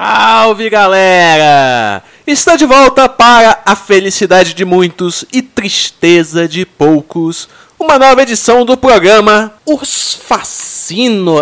Salve galera! Está de volta para a felicidade de muitos e tristeza de poucos. Uma nova edição do programa Os Facínoras.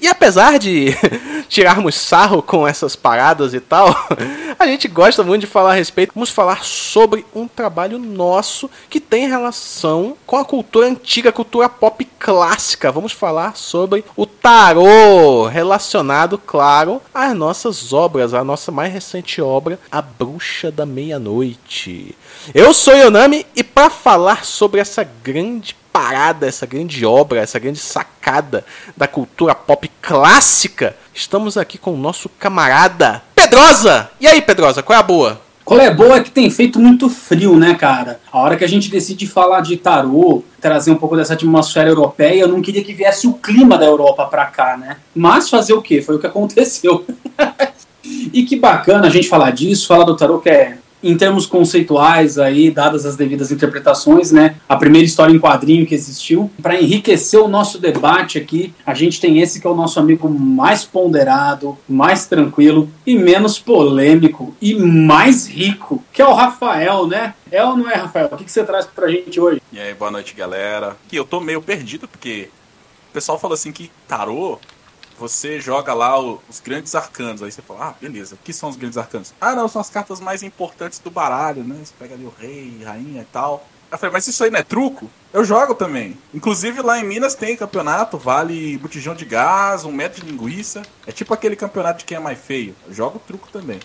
E apesar de tirarmos sarro com essas paradas e tal, a gente gosta muito de falar a respeito. Vamos falar sobre um trabalho nosso que tem relação com a cultura antiga, a cultura pop clássica. Vamos falar sobre o tarô, relacionado, claro, às nossas obras, a nossa mais recente obra, A Bruxa da Meia-Noite. Eu sou Yonami e para falar sobre essa grande parada, essa grande obra, essa grande sacada da cultura pop clássica, estamos aqui com o nosso camarada Pedrosa. E aí, Pedrosa, qual é a boa? Qual é boa é que tem feito muito frio, né, cara? A hora que a gente decide falar de tarô, trazer um pouco dessa atmosfera europeia, eu não queria que viesse o clima da Europa pra cá, né? Mas fazer o quê? Foi o que aconteceu. e que bacana a gente falar disso, falar do tarô que é em termos conceituais aí, dadas as devidas interpretações, né, a primeira história em quadrinho que existiu, para enriquecer o nosso debate aqui, a gente tem esse que é o nosso amigo mais ponderado, mais tranquilo e menos polêmico e mais rico, que é o Rafael, né? É ou não é, Rafael? O que, que você traz pra gente hoje? E aí, boa noite, galera. E eu tô meio perdido porque o pessoal falou assim que tarô você joga lá os grandes arcanos. Aí você fala, ah, beleza, o que são os grandes arcanos? Ah, não, são as cartas mais importantes do baralho, né? Você pega ali o rei, rainha e tal. Eu falei, mas isso aí não é truco? Eu jogo também. Inclusive lá em Minas tem campeonato, vale botijão de gás, um metro de linguiça. É tipo aquele campeonato de quem é mais feio. Eu jogo truco também.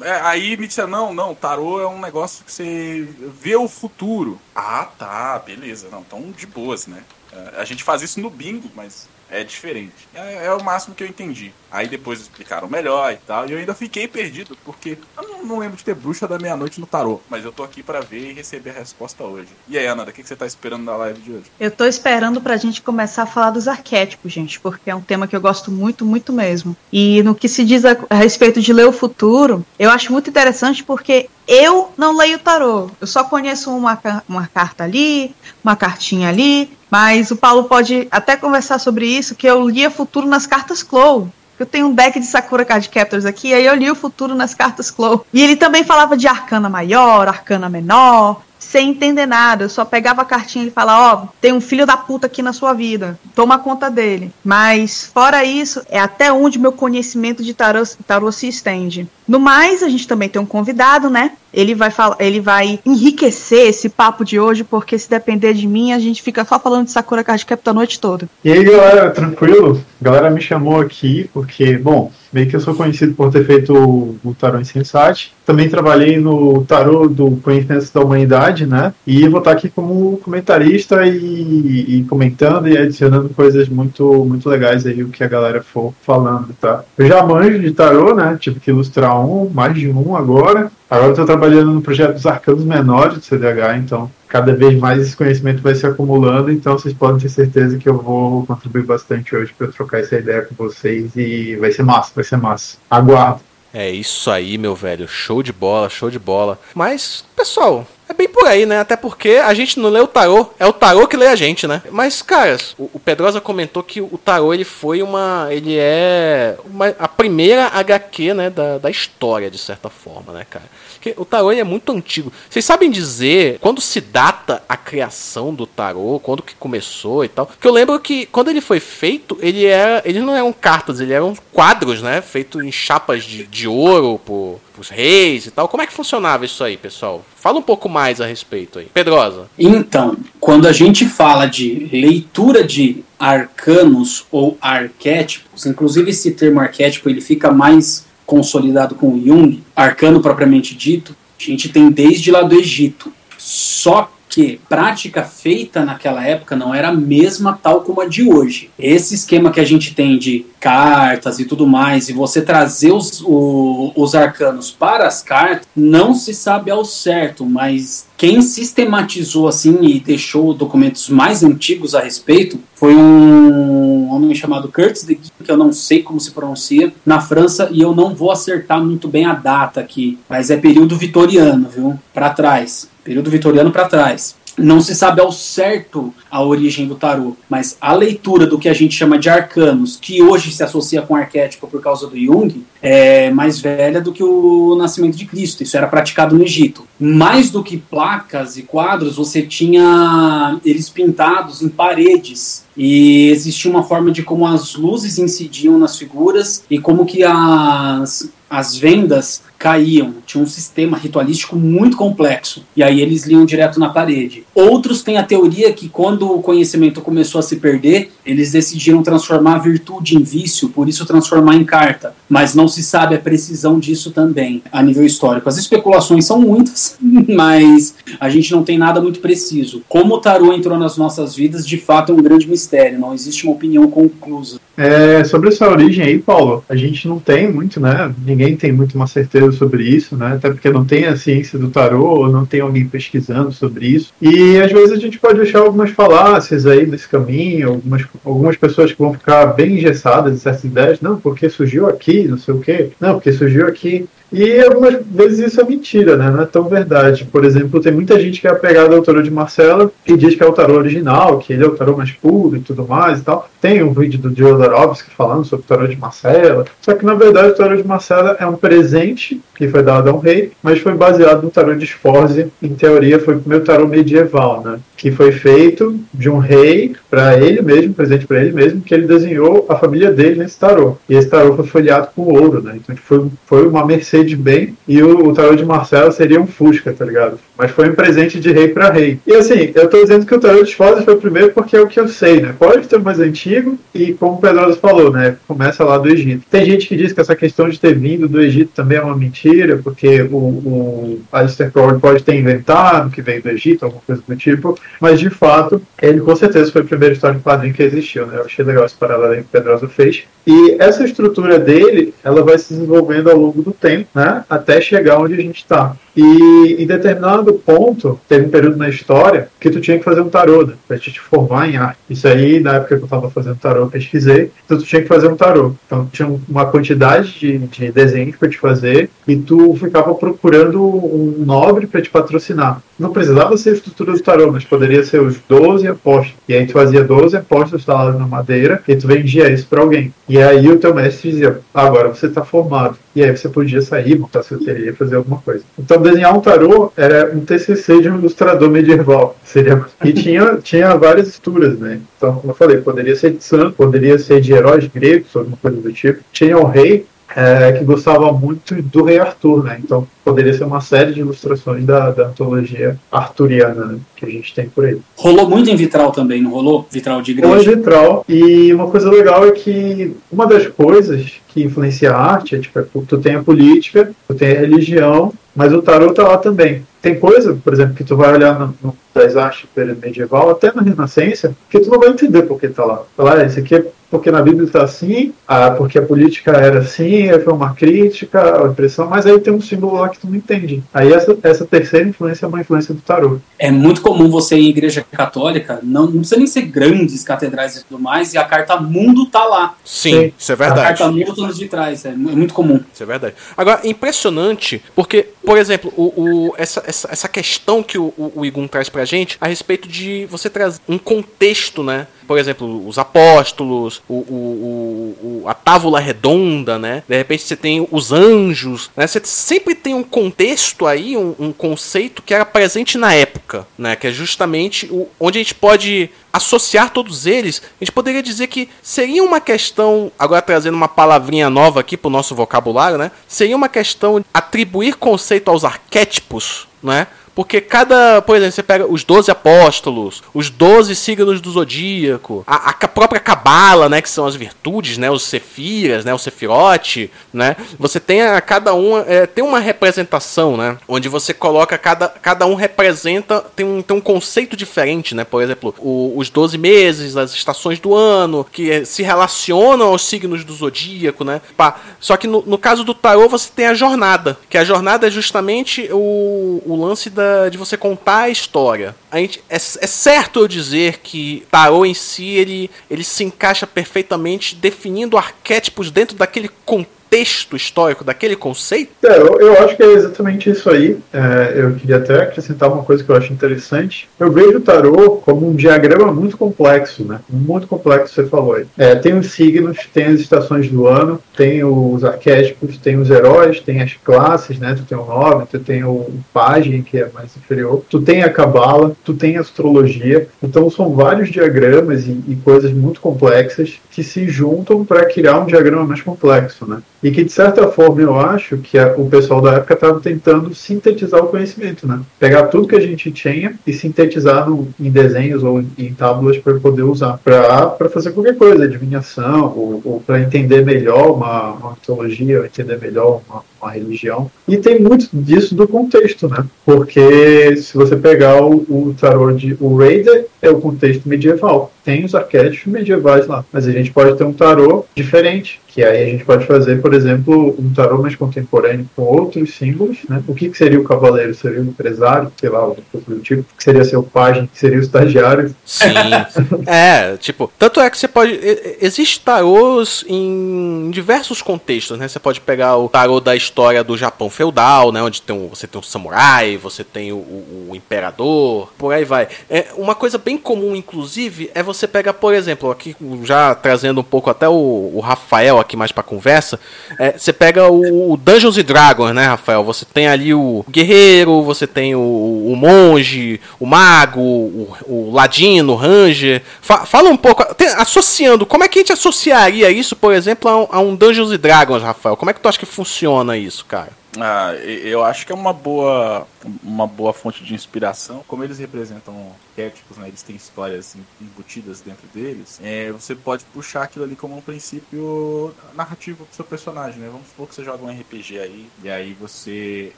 É, aí me disseram, não, não, tarô é um negócio que você vê o futuro. Ah, tá, beleza. Não, então de boas, né? É, a gente faz isso no bingo, mas é diferente. É, é, o máximo que eu entendi. Aí depois explicaram melhor e tal. E eu ainda fiquei perdido, porque eu não, não lembro de ter bruxa da meia-noite no tarô. Mas eu tô aqui para ver e receber a resposta hoje. E aí, Ana, o que, que você tá esperando na live de hoje? Eu tô esperando pra gente começar a falar dos arquétipos, gente, porque é um tema que eu gosto muito, muito mesmo. E no que se diz a, a respeito de ler o futuro, eu acho muito interessante porque eu não leio tarô. Eu só conheço uma, uma carta ali, uma cartinha ali, mas o Paulo pode até conversar sobre isso, que eu lia futuro nas cartas Clow. Eu tenho um deck de Sakura Card Captors aqui, aí eu li o futuro nas cartas Clow. E ele também falava de arcana maior, arcana menor, sem entender nada. Eu só pegava a cartinha e falava, ó, oh, tem um filho da puta aqui na sua vida. Toma conta dele. Mas, fora isso, é até onde meu conhecimento de tarô, tarô se estende. No mais, a gente também tem um convidado, né? Ele vai falar, ele vai enriquecer esse papo de hoje, porque se depender de mim, a gente fica só falando de Sakura Card Captor a noite toda. E aí, galera, tranquilo? A galera me chamou aqui porque, bom, meio que eu sou conhecido por ter feito o Tarô Insensate. Também trabalhei no Tarô do Conhecimento da Humanidade, né? E vou estar aqui como comentarista e, e, comentando e adicionando coisas muito, muito legais aí, o que a galera for falando, tá? Eu já manjo de Tarô, né? Tive que ilustrar um, mais de um agora. Agora estou trabalhando no projeto dos arcanos menores do CDH, então cada vez mais esse conhecimento vai se acumulando, então vocês podem ter certeza que eu vou contribuir bastante hoje para trocar essa ideia com vocês e vai ser massa, vai ser massa. Aguardo. É isso aí, meu velho. Show de bola, show de bola. Mas, pessoal, é bem por aí, né? Até porque a gente não lê o tarô, é o tarô que lê a gente, né? Mas, caras, o, o Pedrosa comentou que o tarô ele foi uma. Ele é uma, a primeira HQ, né? Da, da história, de certa forma, né, cara? Porque o tarô é muito antigo. Vocês sabem dizer quando se data a criação do tarô, quando que começou e tal? Que eu lembro que quando ele foi feito, ele era, eles não eram cartas, ele eram quadros, né? Feito em chapas de, de ouro por, os reis e tal. Como é que funcionava isso aí, pessoal? Fala um pouco mais a respeito aí. Pedrosa. Então, quando a gente fala de leitura de arcanos ou arquétipos, inclusive esse termo arquétipo ele fica mais consolidado com Jung, arcano propriamente dito, a gente tem desde lá do Egito. Só que prática feita naquela época não era a mesma tal como a de hoje. Esse esquema que a gente tem de cartas e tudo mais, e você trazer os, o, os arcanos para as cartas, não se sabe ao certo, mas quem sistematizou assim e deixou documentos mais antigos a respeito foi um homem chamado Kurtz de Guy, que eu não sei como se pronuncia, na França, e eu não vou acertar muito bem a data aqui, mas é período vitoriano, viu? Para trás período vitoriano para trás. Não se sabe ao certo a origem do tarô, mas a leitura do que a gente chama de arcanos, que hoje se associa com arquétipo por causa do Jung, é mais velha do que o nascimento de Cristo. Isso era praticado no Egito. Mais do que placas e quadros, você tinha eles pintados em paredes e existia uma forma de como as luzes incidiam nas figuras e como que as, as vendas caíam. Tinha um sistema ritualístico muito complexo. E aí eles liam direto na parede. Outros têm a teoria que quando o conhecimento começou a se perder, eles decidiram transformar a virtude em vício, por isso transformar em carta. Mas não se sabe a precisão disso também, a nível histórico. As especulações são muitas, mas a gente não tem nada muito preciso. Como o tarô entrou nas nossas vidas, de fato é um grande mistério. Não existe uma opinião conclusa. É, sobre essa origem aí, Paulo, a gente não tem muito, né? Ninguém tem muito uma certeza sobre isso, né? Até porque não tem a ciência do tarô, não tem alguém pesquisando sobre isso. E às vezes a gente pode achar algumas falácias aí nesse caminho, algumas, algumas pessoas que vão ficar bem engessadas em certas ideias, não, porque surgiu aqui, não sei o quê, não, porque surgiu aqui. E algumas vezes isso é mentira, né? Não é tão verdade. Por exemplo, tem muita gente que é apegada ao tarô de Marcela e diz que é o tarô original, que ele é o tarô mais puro e tudo mais e tal. Tem um vídeo do Jodorowsky falando sobre o tarô de Marcela. Só que na verdade o tarô de Marcela é um presente que foi dado a um rei, mas foi baseado no tarô de Sforza. Em teoria, foi o primeiro tarô medieval, né? Que foi feito de um rei para ele mesmo, presente para ele mesmo, que ele desenhou a família dele nesse tarô. E esse tarô foi folheado com ouro, né? Então foi, foi uma Mercedes bem e o, o tarô de Marcelo seria um Fusca, tá ligado? Mas foi um presente de rei para rei. E assim, eu tô dizendo que o tarô de Sforza foi o primeiro porque é o que eu sei, né? Pode ter mais antigo e como o Pedroso falou, né? Começa lá do Egito. Tem gente que diz que essa questão de ter vindo do Egito também é uma mentira, porque o, o Alistair Crowley pode ter inventado que veio do Egito, alguma coisa do tipo, mas de fato, ele com certeza foi a primeira história em quadrinho que existiu, né? Eu achei legal esse paralelo que o Pedroso fez. E essa estrutura dele, ela vai se desenvolvendo ao longo do tempo, né? Até chegar onde a gente está. E em determinado ponto, teve um período na história que tu tinha que fazer um tarô, né? Te formar em arte. Isso aí, na época que eu tava fazendo tarô, eu pesquisei. Então tu tinha que fazer um tarô. Então tinha uma quantidade de, de desenhos para te fazer e tu ficava procurando um nobre para te patrocinar. Não precisava ser a estrutura do tarô, mas poderia ser os 12 apóstolos. E aí tu fazia 12 apóstolos talados na madeira e tu vendia isso para alguém. E aí o teu mestre dizia, agora você está formado. E aí você podia sair, montar sua ateliê, fazer alguma coisa. Então desenhar um tarô era um TCC de um ilustrador medieval. Seria... E tinha, tinha várias estruturas, né? Então, como eu falei, poderia ser de santo, poderia ser de heróis gregos, alguma coisa do tipo. Tinha o rei, é, que gostava muito do rei Arthur, né? Então poderia ser uma série de ilustrações da, da antologia arturiana né? que a gente tem por aí. Rolou muito em vitral também, não rolou? Vitral de igreja? Rolou em vitral. E uma coisa legal é que uma das coisas que influencia a arte é, tipo, é, tu tem a política, tu tem a religião, mas o tarot tá lá também. Tem coisa, por exemplo, que tu vai olhar no, no das artes medieval, até na Renascença, que tu não vai entender por que tá lá. Falar, ah, esse aqui é porque na Bíblia está assim, ah, porque a política era assim, aí foi uma crítica, a impressão, mas aí tem um símbolo lá que tu não entende. Aí essa, essa terceira influência é uma influência do tarô. É muito comum você ir em igreja católica, não, não precisa nem ser grandes catedrais e tudo mais, e a carta mundo tá lá. Sim, Sim. isso é verdade. A carta mundo tá nos de trás, é, é muito comum. Isso é verdade. Agora, impressionante, porque, por exemplo, o, o essa, essa, essa questão que o, o, o Igun traz pra gente a respeito de você trazer um contexto, né? Por exemplo, os apóstolos, o, o, o, a tábula redonda, né? De repente você tem os anjos, né? Você sempre tem um contexto aí, um, um conceito que era presente na época, né? Que é justamente o, onde a gente pode associar todos eles, a gente poderia dizer que seria uma questão, agora trazendo uma palavrinha nova aqui para o nosso vocabulário, né? Seria uma questão atribuir conceito aos arquétipos, né? Porque cada, por exemplo, você pega os 12 apóstolos, os 12 signos do zodíaco, a, a própria cabala, né, que são as virtudes, né, os sefiras, né, o sefirote, né? Você tem a cada um é, tem uma representação, né, onde você coloca cada, cada um representa tem um, tem um conceito diferente, né? Por exemplo, o, os 12 meses, as estações do ano, que é, se relacionam aos signos do zodíaco, né? Pá. Só que no, no caso do tarô você tem a jornada, que a jornada é justamente o, o lance da de você contar a história. A gente, é, é certo eu dizer que Tarot em si ele, ele se encaixa perfeitamente definindo arquétipos dentro daquele contexto contexto histórico daquele conceito? É, eu, eu acho que é exatamente isso aí. É, eu queria até acrescentar uma coisa que eu acho interessante. Eu vejo o tarô como um diagrama muito complexo, né? Muito complexo, você falou aí. É, tem os signos, tem as estações do ano, tem os arquétipos, tem os heróis, tem as classes, né? Tu tem o nome, tu tem o pajem, que é mais inferior, tu tem a cabala, tu tem a astrologia. Então são vários diagramas e, e coisas muito complexas que se juntam para criar um diagrama mais complexo, né? E que, de certa forma, eu acho que a, o pessoal da época estava tentando sintetizar o conhecimento, né? Pegar tudo que a gente tinha e sintetizar no, em desenhos ou em, em tábulas para poder usar, para fazer qualquer coisa, adivinhação, ou, ou para entender melhor uma, uma mitologia, ou entender melhor uma, uma religião. E tem muito disso do contexto, né? Porque se você pegar o, o tarô de o Raider, é o contexto medieval. Tem os arquétipos medievais lá, mas a gente pode ter um tarô diferente, que aí a gente pode fazer, por exemplo, um tarô mais contemporâneo com outros símbolos, né? O que, que seria o cavaleiro? Seria o empresário, sei lá, o do tipo, o que seria seu pajem, que seria o estagiário. Sim. é, tipo, tanto é que você pode. Existe tarôs em diversos contextos, né? Você pode pegar o tarô da história do Japão feudal, né? Onde tem um, você tem um samurai, você tem o, o, o imperador, por aí vai. É, uma coisa bem comum, inclusive, é você pegar, por exemplo, aqui já trazendo um pouco até o, o Rafael aqui mais pra conversa, é, você pega o, o, Dungeons and Dragons, né, Rafael? Você tem ali o guerreiro, você tem o, o monge, o mago, o, o ladino, o ranger. Fa, fala um pouco, tem, associando, como é que a gente associaria isso, por exemplo, a um, a um Dungeons and Dragons, Rafael? Como é que tu acha que funciona isso, cara? Ah, eu acho que é uma boa, uma boa fonte de inspiração. Como eles representam arquétipos, né, eles têm histórias embutidas dentro deles, é, você pode puxar aquilo ali como um princípio narrativo pro seu personagem, né? Vamos supor que você joga um RPG aí, e aí você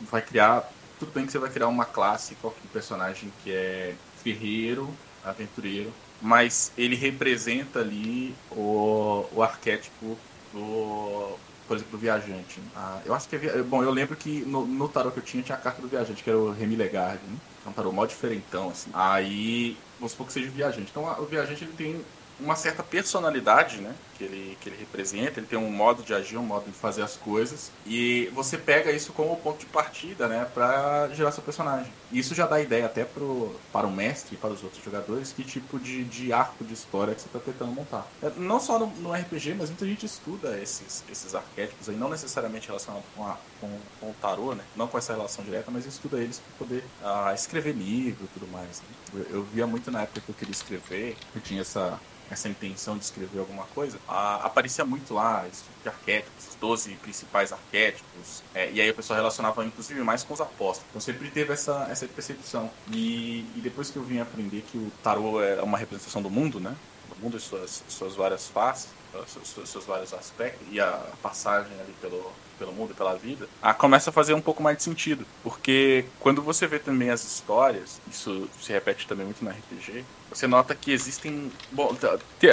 vai criar. Tudo bem que você vai criar uma classe, qualquer personagem que é ferreiro, aventureiro, mas ele representa ali o, o arquétipo do por exemplo, do viajante. Ah, eu acho que é, Bom, eu lembro que no, no tarô que eu tinha, tinha a carta do viajante, que era o Remy Legard, né? É um tarô mó diferentão, assim. Aí, vamos supor que seja o viajante. Então, o viajante, ele tem uma certa personalidade, né? Que ele, que ele representa, ele tem um modo de agir, um modo de fazer as coisas. E você pega isso como ponto de partida, né? Pra gerar seu personagem. E isso já dá ideia até pro, para o mestre e para os outros jogadores que tipo de, de arco de história que você está tentando montar. É, não só no, no, RPG, mas muita gente estuda esses, esses arquétipos aí, não necessariamente relacionados com, a, com, com, o tarô, né? Não com essa relação direta, mas estuda eles para poder ah, escrever livro e tudo mais. Né? Eu, eu via muito na época que eu queria escrever, eu tinha essa essa intenção de escrever alguma coisa, a, aparecia muito lá esse tipo de arquétipos, os 12 principais arquétipos, é, e aí o pessoal relacionava inclusive mais com os apóstolos. Então sempre teve essa, essa percepção. E, e depois que eu vim aprender que o tarô é uma representação do mundo, né? Do mundo e suas, suas várias faces, seus, seus vários aspectos, e a passagem ali pelo, pelo mundo e pela vida, a começa a fazer um pouco mais de sentido. Porque quando você vê também as histórias, isso se repete também muito no RPG, você nota que existem. Bom,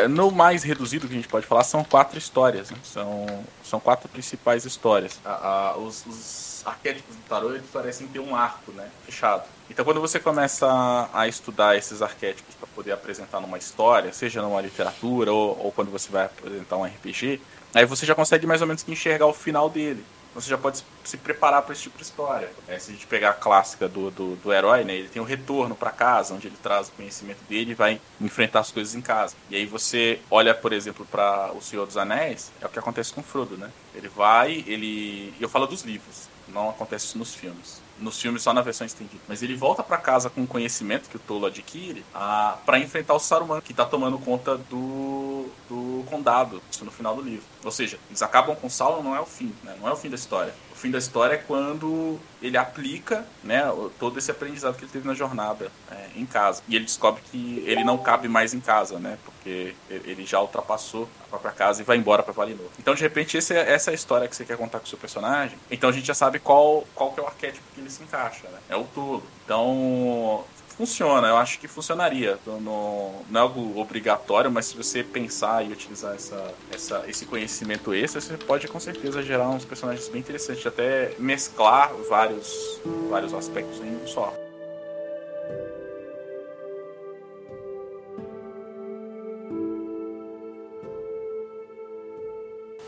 no mais reduzido que a gente pode falar, são quatro histórias. Né? São, são quatro principais histórias. Os, os, arquétipos do tarô eles parecem ter um arco né? fechado. Então, quando você começa a estudar esses arquétipos para poder apresentar numa história, seja numa literatura ou, ou quando você vai apresentar um RPG, Aí você já consegue mais ou menos enxergar o final dele. Você já pode se preparar para esse tipo de história. É, se a gente pegar a clássica do, do, do herói, né, ele tem o um retorno para casa, onde ele traz o conhecimento dele e vai enfrentar as coisas em casa. E aí você olha, por exemplo, para O Senhor dos Anéis, é o que acontece com Frodo, né? Ele vai, ele. Eu falo dos livros, não acontece isso nos filmes nos filmes só na versão estendida. Mas ele volta para casa com o conhecimento que o Tolo adquire para enfrentar o Saruman, que tá tomando conta do, do condado, isso no final do livro. Ou seja, eles acabam com Sauron, não é o fim, né? não é o fim da história. O fim da história é quando ele aplica né, todo esse aprendizado que ele teve na jornada é, em casa. E ele descobre que ele não cabe mais em casa, né? Porque ele já ultrapassou a própria casa e vai embora para Valinor. Então, de repente, esse, é, essa é a história que você quer contar com o seu personagem. Então a gente já sabe qual, qual que é o arquétipo que ele se encaixa, né? É o tolo. Então, funciona, eu acho que funcionaria. Não, não é algo obrigatório, mas se você pensar e utilizar essa, essa, esse conhecimento extra, você pode com certeza gerar uns personagens bem interessantes, até mesclar vários, vários aspectos em um só.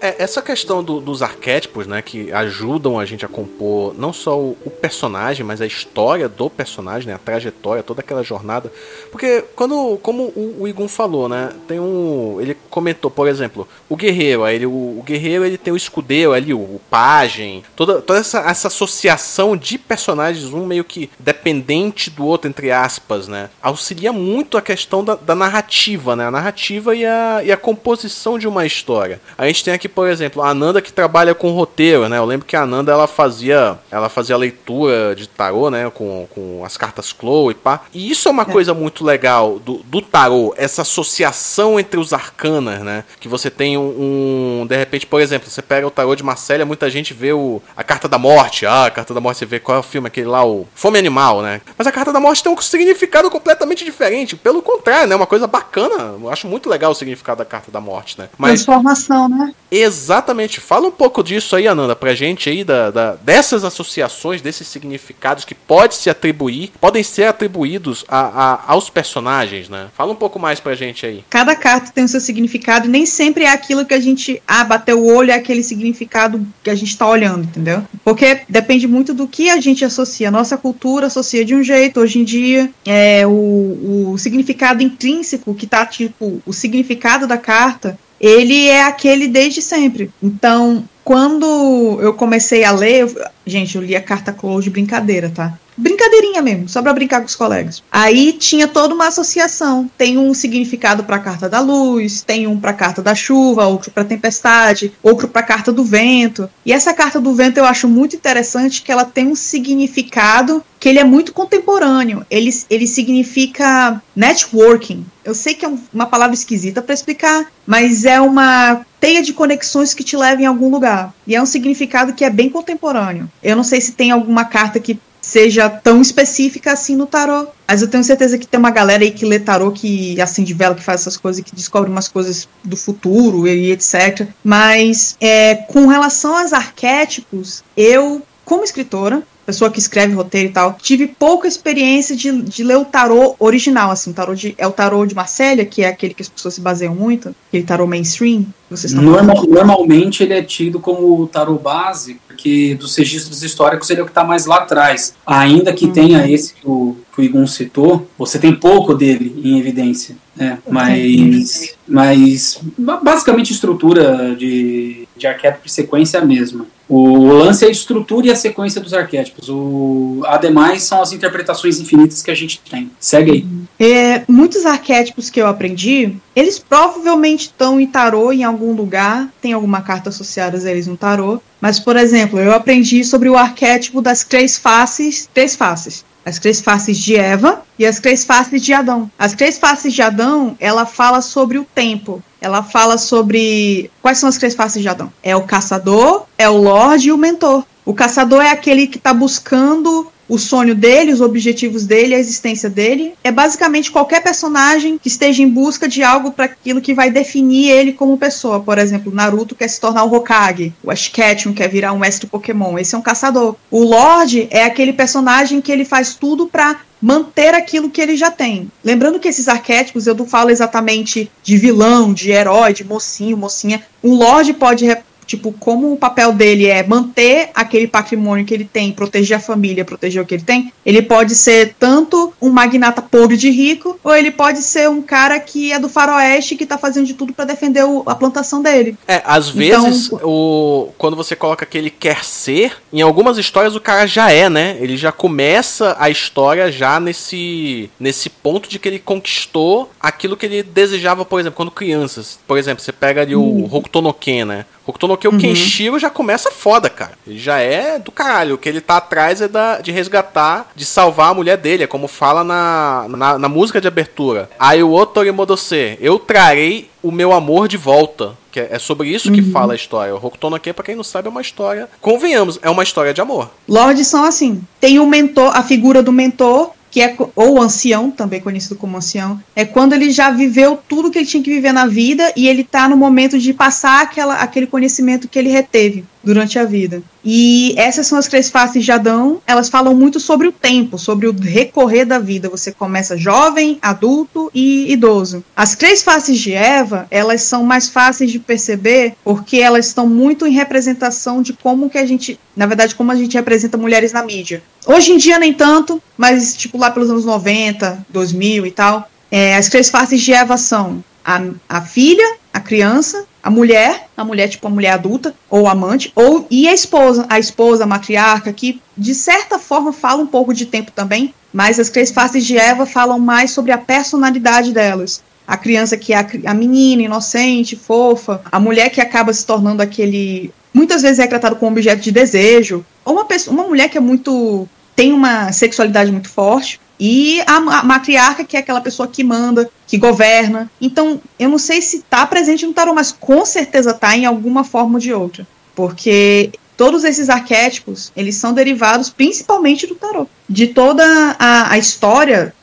É, essa questão do, dos arquétipos, né, que ajudam a gente a compor não só o, o, personagem, mas a história do personagem, né, a trajetória, toda aquela jornada. Porque quando, como o, o Igun falou, né, tem um, ele comentou, por exemplo, o guerreiro, ele, o, o guerreiro ele tem o escudeiro ali, o, o pajem, toda, toda essa, essa associação de personagens, um meio que dependente do outro, entre aspas, né, auxilia muito a questão da, da narrativa, né, a narrativa e a, e a composição de uma história. A gente tem aqui por exemplo, a Ananda que trabalha com roteiro, né? Eu lembro que a Ananda ela fazia, ela fazia leitura de tarô, né? Com, com as cartas Chloe e pá. E isso é uma é. coisa muito legal do, do tarô, essa associação entre os arcanas, né? Que você tem um, um, De repente, por exemplo, você pega o tarô de Marcélia, muita gente vê o, a carta da morte. Ah, a carta da morte, você vê qual é o filme, aquele lá, o Fome Animal, né? Mas a carta da morte tem um significado completamente diferente. Pelo contrário, né? Uma coisa bacana. Eu acho muito legal o significado da carta da morte, né? Mas, Transformação, né? Exatamente. Fala um pouco disso aí, Ananda, pra gente aí, da, da, dessas associações, desses significados que pode se atribuir, podem ser atribuídos a, a, aos personagens, né? Fala um pouco mais pra gente aí. Cada carta tem o seu significado e nem sempre é aquilo que a gente, ah, bateu o olho, é aquele significado que a gente tá olhando, entendeu? Porque depende muito do que a gente associa. Nossa cultura associa de um jeito, hoje em dia, é, o, o significado intrínseco que tá, tipo, o significado da carta ele é aquele desde sempre. Então, quando eu comecei a ler, eu, gente, eu li a carta close de brincadeira, tá? Brincadeirinha mesmo, só para brincar com os colegas. Aí tinha toda uma associação. Tem um significado para a carta da luz, tem um para a carta da chuva, outro para tempestade, outro para a carta do vento. E essa carta do vento eu acho muito interessante que ela tem um significado que ele é muito contemporâneo. Ele, ele significa networking. Eu sei que é uma palavra esquisita para explicar, mas é uma teia de conexões que te leva em algum lugar. E é um significado que é bem contemporâneo. Eu não sei se tem alguma carta que seja tão específica assim no tarô. Mas eu tenho certeza que tem uma galera aí que lê tarô, que acende vela, que faz essas coisas, que descobre umas coisas do futuro e etc. Mas é, com relação aos arquétipos, eu, como escritora, pessoa que escreve roteiro e tal, tive pouca experiência de, de ler o tarô original, assim, o tarô de, é o tarô de Marcélia, que é aquele que as pessoas se baseiam muito, aquele tarô mainstream. Normal, normalmente ele é tido como o tarô base, porque dos registros históricos ele é o que está mais lá atrás. Ainda que hum. tenha esse que o, que o Igun citou, você tem pouco dele em evidência. Né? Mas, mas basicamente estrutura de, de arquétipo e sequência é a mesma. O lance é a estrutura e a sequência dos arquétipos. O ademais são as interpretações infinitas que a gente tem. Segue aí. É, muitos arquétipos que eu aprendi, eles provavelmente estão em tarô em algum lugar, tem alguma carta associada a eles no tarô. Mas, por exemplo, eu aprendi sobre o arquétipo das três faces, três faces as três faces de Eva e as três faces de Adão. As três faces de Adão, ela fala sobre o tempo. Ela fala sobre quais são as três faces de Adão? É o caçador, é o lorde e o mentor. O caçador é aquele que está buscando o sonho dele, os objetivos dele, a existência dele. É basicamente qualquer personagem que esteja em busca de algo para aquilo que vai definir ele como pessoa. Por exemplo, Naruto quer se tornar o Hokage, o Ash Ketchum quer virar um mestre Pokémon. Esse é um caçador. O Lorde é aquele personagem que ele faz tudo para manter aquilo que ele já tem. Lembrando que esses arquétipos eu não falo exatamente de vilão, de herói, de mocinho, mocinha. Um Lorde pode Tipo, como o papel dele é manter aquele patrimônio que ele tem, proteger a família, proteger o que ele tem, ele pode ser tanto um magnata podre de rico, ou ele pode ser um cara que é do faroeste que tá fazendo de tudo para defender o, a plantação dele. É, às então, vezes, então, o, quando você coloca que ele quer ser, em algumas histórias o cara já é, né? Ele já começa a história já nesse, nesse ponto de que ele conquistou aquilo que ele desejava, por exemplo, quando crianças. Por exemplo, você pega ali o hum. Hokuto no Ken, né? Hokuto no Ken, o uhum. Kenshiro já começa foda, cara. Ele já é do caralho. O que ele tá atrás é da, de resgatar, de salvar a mulher dele. É como fala na, na, na música de abertura. Aí o outro Modose, eu trarei o meu amor de volta. Que é, é sobre isso uhum. que fala a história. O Hokuto no Ken, pra quem não sabe, é uma história. Convenhamos, é uma história de amor. Lords são assim. Tem o mentor, a figura do mentor, que é ou ancião, também conhecido como ancião, é quando ele já viveu tudo que ele tinha que viver na vida e ele está no momento de passar aquela, aquele conhecimento que ele reteve durante a vida. E essas são as três faces de Adão. Elas falam muito sobre o tempo, sobre o recorrer da vida. Você começa jovem, adulto e idoso. As três faces de Eva, elas são mais fáceis de perceber porque elas estão muito em representação de como que a gente, na verdade, como a gente representa mulheres na mídia. Hoje em dia nem tanto, mas tipo lá pelos anos 90, 2000 e tal, é, as três faces de Eva são a, a filha, a criança, a mulher, a mulher tipo a mulher adulta ou amante, ou e a esposa, a esposa, a matriarca, que de certa forma fala um pouco de tempo também, mas as três faces de Eva falam mais sobre a personalidade delas. A criança que é a, a menina, inocente, fofa, a mulher que acaba se tornando aquele. Muitas vezes é tratado como objeto de desejo, ou uma, pessoa, uma mulher que é muito. tem uma sexualidade muito forte, e a, a, matriarca, que é aquela pessoa que manda, que governa. Então, eu não sei se está presente no tarô, mas com certeza está em alguma forma ou de outra. Porque todos esses arquétipos, eles são derivados principalmente do tarô. De toda a, a história,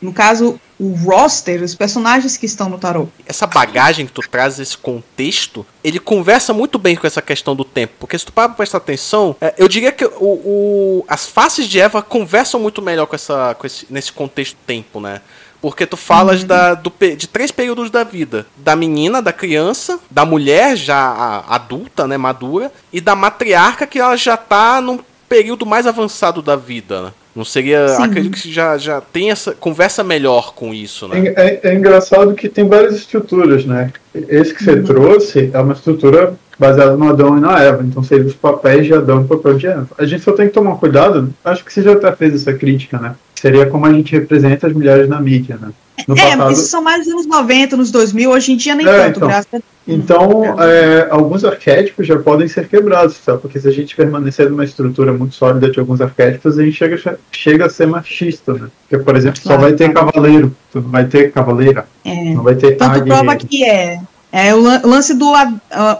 no caso, o roster, os personagens que estão no tarô. Essa bagagem que tu traz, esse contexto, ele conversa muito bem com essa questão do tempo. Porque se tu para prestar atenção, é, eu diria que o, o, as faces de Eva conversam muito melhor com essa, com esse, nesse contexto tempo, né? Porque tu falas uhum. da, do, de três períodos da vida: da menina, da criança, da mulher já adulta, né, madura, e da matriarca que ela já tá num período mais avançado da vida, né? Não seria. Sim. Acredito que já, já tem essa. Conversa melhor com isso, né? É, é, é engraçado que tem várias estruturas, né? Esse que você uhum. trouxe é uma estrutura baseada no Adão e na Eva. Então seria os papéis de Adão e o papel de Eva. A gente só tem que tomar cuidado. Acho que você já até fez essa crítica, né? Seria como a gente representa as mulheres na mídia, né? No é, passado... isso são mais nos anos 90, nos 2000, hoje em dia nem é, tanto, então, graças a Então, é, alguns arquétipos já podem ser quebrados, tá? porque se a gente permanecer numa estrutura muito sólida de alguns arquétipos, a gente chega, chega a ser machista, né? Porque, por exemplo, só vai ter cavaleiro, tu não vai ter cavaleira, é. não vai ter Tanto prova que é. É. O lance do...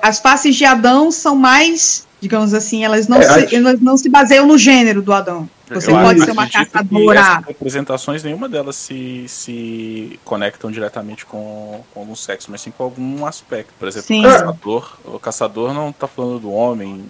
As faces de Adão são mais, digamos assim, elas não, é, se, elas não se baseiam no gênero do Adão. Você eu pode ser uma caçadora. As representações, nenhuma delas se, se conectam diretamente com, com algum sexo, mas sim com algum aspecto. Por exemplo, o caçador, o caçador não está falando do homem,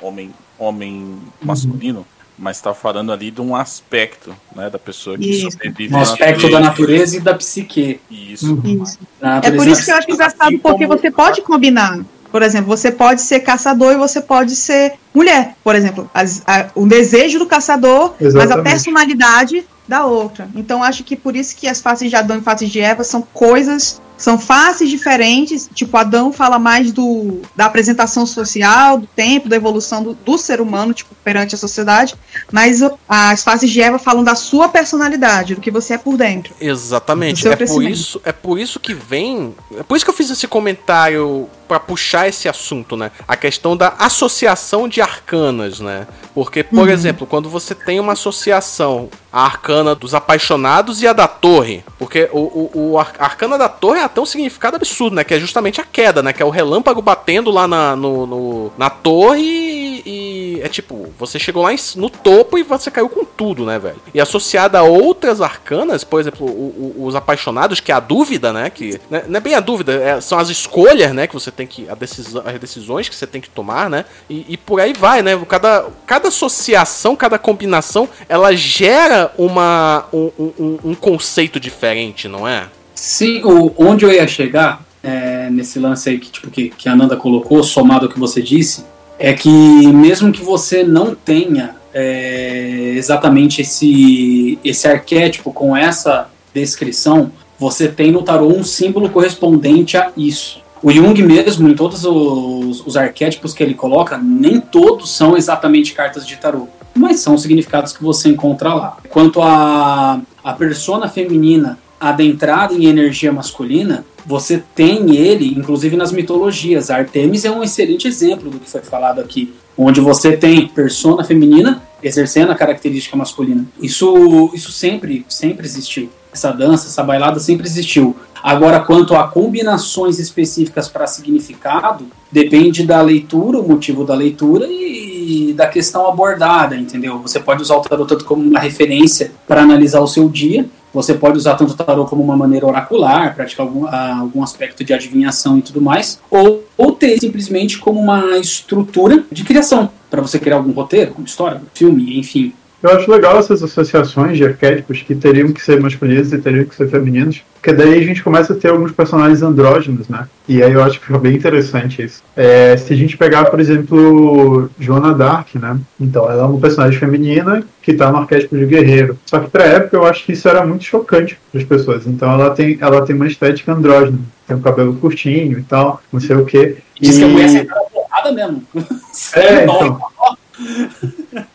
homem, homem masculino. Mas está falando ali de um aspecto, né, da pessoa que isso. sobrevive. Um aspecto da natureza e da psique. Isso. Uhum. isso. É por isso que eu acho engraçado, porque você pode combinar. Por exemplo, você pode ser caçador e você pode ser mulher. Por exemplo, as, a, o desejo do caçador, Exatamente. mas a personalidade da outra. Então, acho que por isso que as faces de Adão e faces de Eva são coisas são faces diferentes, tipo, Adão fala mais do, da apresentação social, do tempo, da evolução do, do ser humano, tipo, perante a sociedade, mas as faces de Eva falam da sua personalidade, do que você é por dentro. Exatamente. É por, isso, é por isso que vem. É por isso que eu fiz esse comentário para puxar esse assunto, né? A questão da associação de arcanas, né? Porque, por uhum. exemplo, quando você tem uma associação, a arcana dos apaixonados e a da torre, porque o, o, o a arcana da torre é até um significado absurdo, né? Que é justamente a queda, né? Que é o relâmpago batendo lá na, no, no na torre é tipo, você chegou lá no topo e você caiu com tudo, né, velho? E associada a outras arcanas, por exemplo, o, o, os apaixonados, que é a dúvida, né? Que né, não é bem a dúvida, é, são as escolhas, né? Que você tem que. A decisão, as decisões que você tem que tomar, né? E, e por aí vai, né? Cada, cada associação, cada combinação, ela gera uma, um, um, um conceito diferente, não é? Sim, o, onde eu ia chegar é, nesse lance aí que, tipo, que, que a Ananda colocou, somado ao que você disse, é que mesmo que você não tenha é, exatamente esse, esse arquétipo com essa descrição, você tem no tarô um símbolo correspondente a isso. O Jung mesmo, em todos os, os arquétipos que ele coloca, nem todos são exatamente cartas de tarô, mas são significados que você encontra lá. Quanto a, a persona feminina adentrada em energia masculina, você tem ele, inclusive nas mitologias. A Artemis é um excelente exemplo do que foi falado aqui, onde você tem persona feminina exercendo a característica masculina. Isso, isso sempre, sempre existiu. Essa dança, essa bailada sempre existiu. Agora, quanto a combinações específicas para significado, depende da leitura, o motivo da leitura e da questão abordada, entendeu? Você pode usar o tarot tanto como uma referência para analisar o seu dia, você pode usar tanto o tarot como uma maneira oracular, praticar algum, ah, algum aspecto de adivinhação e tudo mais, ou, ou ter simplesmente como uma estrutura de criação, para você criar algum roteiro, uma história, um filme, enfim. Eu acho legal essas associações de arquétipos que teriam que ser masculinos e teriam que ser femininos, porque daí a gente começa a ter alguns personagens andrógenos, né? E aí eu acho que fica bem interessante isso. É, se a gente pegar, por exemplo, Joana Dark, né? Então, ela é uma personagem feminina que tá no arquétipo de guerreiro. Só que pra época eu acho que isso era muito chocante para as pessoas. Então ela tem, ela tem uma estética andrógena. Tem um cabelo curtinho e tal, não sei o quê. Diz e... que a mulher sentava porrada mesmo. É, então.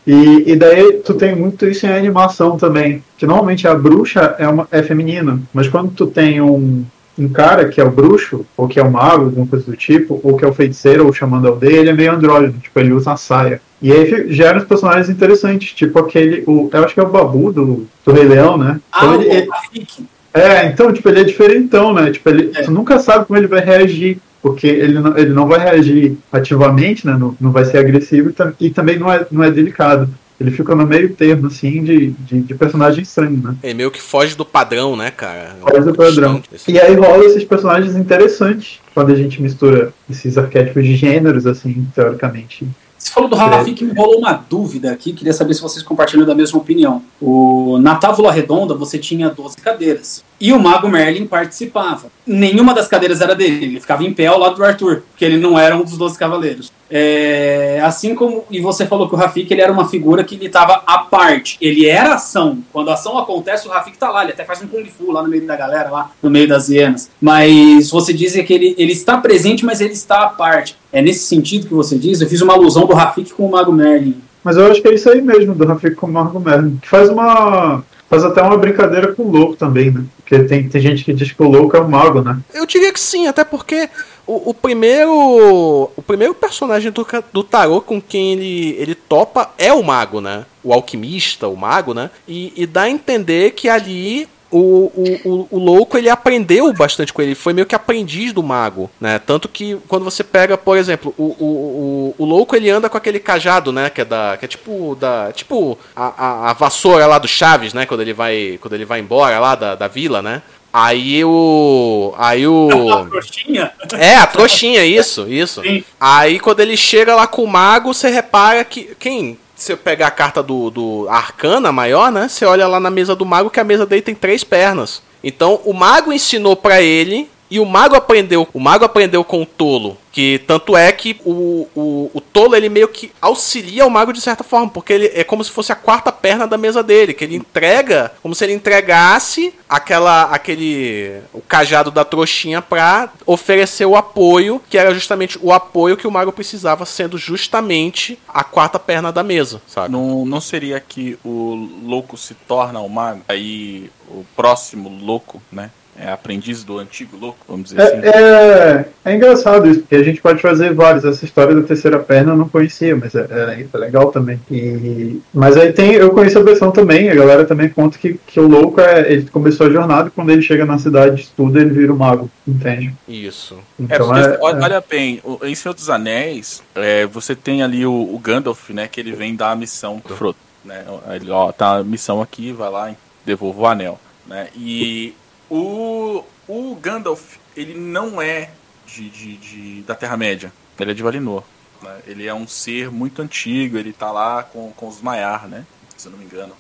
E, e daí tu tem muito isso em animação também. Que normalmente a bruxa é, uma, é feminina, mas quando tu tem um, um cara que é o bruxo, ou que é o mago, alguma coisa do tipo, ou que é o feiticeiro, ou o xamã da aldeia, ele é meio andrógeno, tipo, ele usa uma saia. E aí gera uns personagens interessantes, tipo aquele, o, eu acho que é o Babu do, do Rei Leão, né? Ah, Então ele- ele- Rafik. é, então, tipo, ele é diferentão, né? Tipo, ele, É. tu nunca sabe como ele vai reagir, porque ele não, ele não vai reagir ativamente, né? Não, não vai ser agressivo e, tam- e também não é, não é delicado. Ele fica no meio termo, assim, de, de, de personagem estranho, né? Ele meio que foge do padrão, né, cara? Faz o padrão. Esse- E aí rola esses personagens interessantes quando a gente mistura esses arquétipos de gêneros, assim, teoricamente. Você falou do Rafik, me rolou uma dúvida aqui, queria saber se vocês compartilham da mesma opinião. O, na Távola Redonda você tinha 12 cadeiras. E o Mago Merlin participava. Nenhuma das cadeiras era dele, ele ficava em pé ao lado do Arthur, porque ele não era um dos 12 cavaleiros. É, assim como. E você falou que o Rafik ele era uma figura que ele estava à parte. Ele era ação. Quando a ação acontece, o Rafik tá lá, ele até faz um Kung Fu lá no meio da galera, lá no meio das hienas. Mas você diz que ele, ele está presente, mas ele está à parte. É nesse sentido que você diz? Eu fiz uma alusão do Rafik com o Mago Merlin. Mas eu acho que é isso aí mesmo, do Rafik com o Margo Merlin. Que faz uma. Faz até uma brincadeira com o louco também, né? Porque tem, tem gente que diz que o louco é o mago, né? Eu diria que sim, até porque o, o primeiro o primeiro personagem do, do tarô com quem ele, ele topa é o mago, né? O alquimista, o mago, né? E, e dá a entender que ali o, o, o, louco ele aprendeu bastante com ele, foi meio que aprendiz do mago, né? Tanto que quando você pega, por exemplo, o, o, o, o louco ele anda com aquele cajado, né? Que é da. Que é tipo da. Tipo a, a, a vassoura lá do Chaves, né? Quando ele vai. Quando ele vai embora lá da, da vila, né? Aí o. Aí o. Trouxinha? É, a trouxinha, isso, isso. Sim. Aí quando ele chega lá com o mago, você repara que. Quem. Eu pegar a carta do, do Arcana maior, né? Você olha lá na mesa do mago que a mesa dele tem três pernas. Então o mago ensinou pra ele e o mago aprendeu. O mago aprendeu com o tolo. Que tanto é que o, o, o tolo ele meio que auxilia o mago de certa forma, porque ele é como se fosse a quarta perna da mesa dele, que ele entrega, como se ele entregasse aquela aquele o cajado da trouxinha pra oferecer o apoio, que era justamente o apoio que o mago precisava, sendo justamente a quarta perna da mesa, sabe? Não, não seria que o louco se torna o mago? Aí o próximo louco, né? É aprendiz do antigo louco, vamos dizer assim. É, é, é engraçado isso, porque a gente pode fazer vários. Essa história da terceira perna eu não conhecia, mas é, é, é legal também. E, mas aí tem, eu conheço a versão também, a galera também conta que, que o louco é, ele começou a jornada e quando ele chega na cidade estuda, ele vira o mago, entende? Isso. É, Então é, olha, é- olha bem, em Senhor dos Anéis, é, você tem ali o, o Gandalf, né, que ele vem dar a missão pro Frodo, né, ele, ó, tá a missão aqui, vai lá e devolva o anel, né, e o, o Gandalf, ele não é de, de, de- da Terra-média, ele é de Valinor, né, ele é um ser muito antigo, ele tá lá com, com os Maiar, né, se eu não me engano,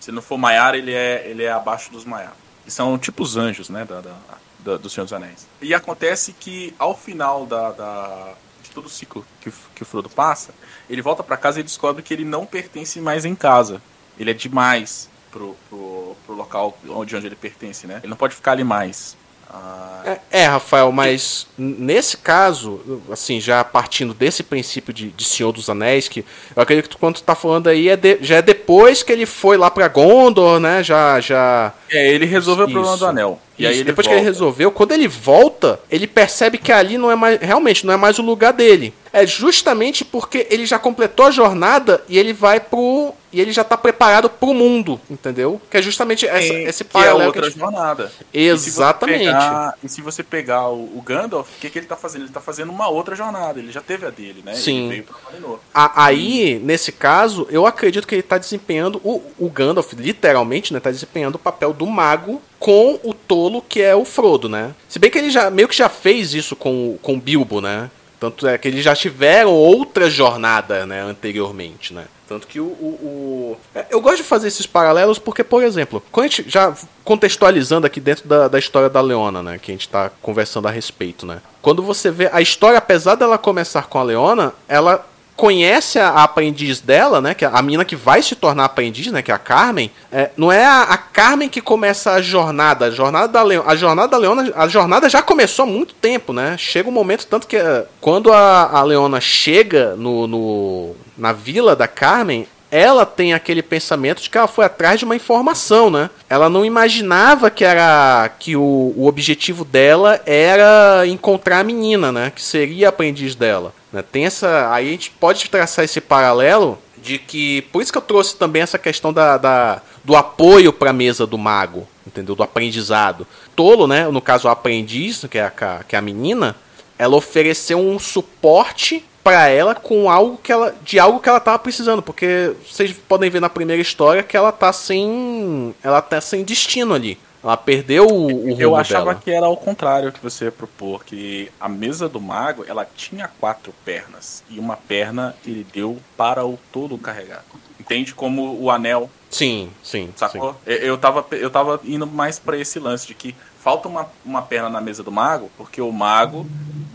se não for Maiar, ele é, ele é abaixo dos Maiar, que são tipo os anjos, né, da, da, da- do Senhor dos Anéis. E acontece que ao final da, da- de todo o ciclo que, que o Frodo passa, ele volta pra casa e descobre que ele não pertence mais em casa. Ele é demais pro, pro, pro local onde, onde ele pertence, né? Ele não pode ficar ali mais. Ah, É, é, Rafael, mas n- nesse caso, assim, já partindo desse princípio de, de Senhor dos Anéis, que eu acredito que quando tu tá falando aí é de- já é depois que ele foi lá pra Gondor, né? Já, já. é, ele resolveu o problema Isso. do anel. E Isso, aí depois volta. que ele resolveu, quando ele volta, ele percebe que ali não é mais, realmente não é mais o lugar dele. É justamente porque ele já completou a jornada e ele vai pro e ele já tá preparado pro mundo, entendeu? Que é justamente essa, Sim, esse que é paralelo outra que a gente... jornada. Exatamente. E se você pegar, se você pegar o, o Gandalf, o que, que ele tá fazendo? Ele tá fazendo uma outra jornada. Ele já teve a dele, né? Sim. Ele veio pra Valinor. A- Aí, nesse caso, eu acredito que ele tá desempenhando o, o Gandalf, literalmente, né, tá desempenhando o papel do mago com o tolo que é o Frodo, né? Se bem que ele já meio que já fez isso com com o Bilbo, né? Tanto é que eles já tiveram outra jornada, né, anteriormente, né? Tanto que o, o- o- é, Eu gosto de fazer esses paralelos porque, por exemplo, quando a gente já contextualizando aqui dentro da, da história da Leona, né? Que a gente tá conversando a respeito, né? Quando você vê a história, apesar dela começar com a Leona, ela conhece a, aprendiz dela, né? Que é a menina que vai se tornar aprendiz, né? Que é a Carmen. É, não é a, a Carmen que começa a jornada. A jornada da Leona, a jornada da Leona, a jornada já começou há muito tempo, né? Chega um momento tanto que é, quando a, a Leona chega no, no na vila da Carmen, ela tem aquele pensamento de que ela foi atrás de uma informação, né? Ela não imaginava que era que o, o objetivo dela era encontrar a menina, né? Que seria a aprendiz dela. Né? Tem essa, aí a gente pode traçar esse paralelo de que por isso que eu trouxe também essa questão da, da do apoio para a mesa do mago, entendeu? Do aprendizado. Tolo, né? No caso o aprendiz, que é a, que é a menina, ela ofereceu um suporte para ela com algo que ela de algo que ela tava precisando, porque vocês podem ver na primeira história que ela tá sem ela tá sem destino ali. Ela perdeu o, o Eu achava dela. que era ao contrário que você ia propor, que a mesa do mago ela tinha quatro pernas e uma perna ele deu para o tolo carregar. Entende como o anel, Sim, sim, sim. sacou? Eu- Eu tava, eu tava indo mais para esse lance de que falta uma, uma perna na mesa do mago, porque o mago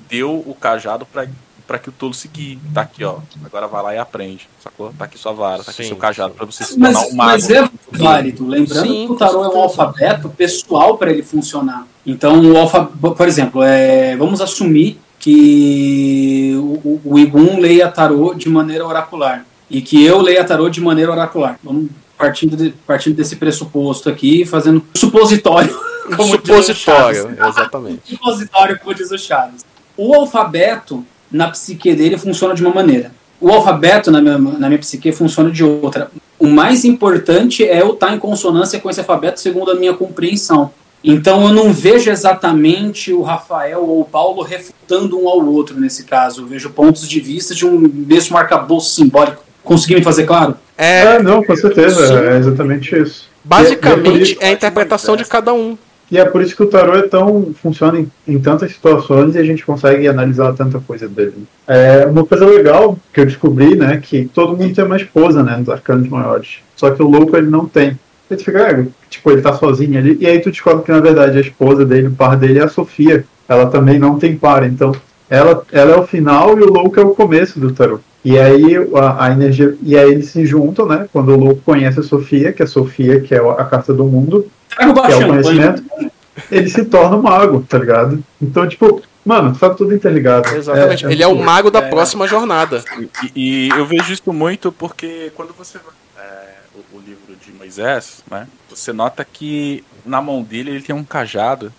deu o cajado para para que o tolo seguir. Tá aqui, ó. Agora vai lá e aprende, sacou? Tá aqui sua vara, tá aqui Sim, seu cajado para você se tornar Mas, um mago. mas é válido. Lembrando Sim, que o tarô é um alfabeto pessoal para ele funcionar. Então, o alfa, por exemplo, é, vamos assumir que o, o Igun leia tarô de maneira oracular e que eu leia tarô de maneira oracular. Vamos partindo, de- partindo desse pressuposto aqui, fazendo supositório. Como diz o supositório, exatamente. supositório, como diz o Chaves. O alfabeto, na psique dele, funciona de uma maneira. O alfabeto, na minha, na minha psique, funciona de outra. O mais importante é eu estar em consonância com esse alfabeto, segundo a minha compreensão. Então, eu não vejo exatamente o Rafael ou o Paulo refutando um ao outro nesse caso. Eu vejo pontos de vista de um mesmo arcabouço simbólico. Consegui me fazer claro? É, É, não, com certeza, Sim. é exatamente isso. É basicamente isso- é a interpretação de cada um. E é por isso que o tarô é tão funciona em, em tantas situações e a gente consegue analisar tanta coisa dele. É uma coisa legal que eu descobri, né, que todo mundo tem uma esposa, né, nos arcanos maiores. Só que o louco ele não tem. Aí tu fica, é, tipo, ele tá sozinho ali. E aí tu descobre que na verdade a esposa dele, o par dele é a Sofia. Ela também não tem par. Então, ela, ela é o final e o louco é o começo do tarô. E aí a, a energia. E aí eles se juntam, né? Quando o louco conhece a Sofia, que é a Sofia, que é a carta do mundo, o que é o conhecimento, ele se torna um mago, tá ligado? Então, tipo, mano, tá tudo interligado. Exatamente. É- é Ele é o muito mago da É. próxima jornada. E, e eu vejo isso muito porque quando você vai é, o, o livro de Moisés, né, você nota que na mão dele ele tem um cajado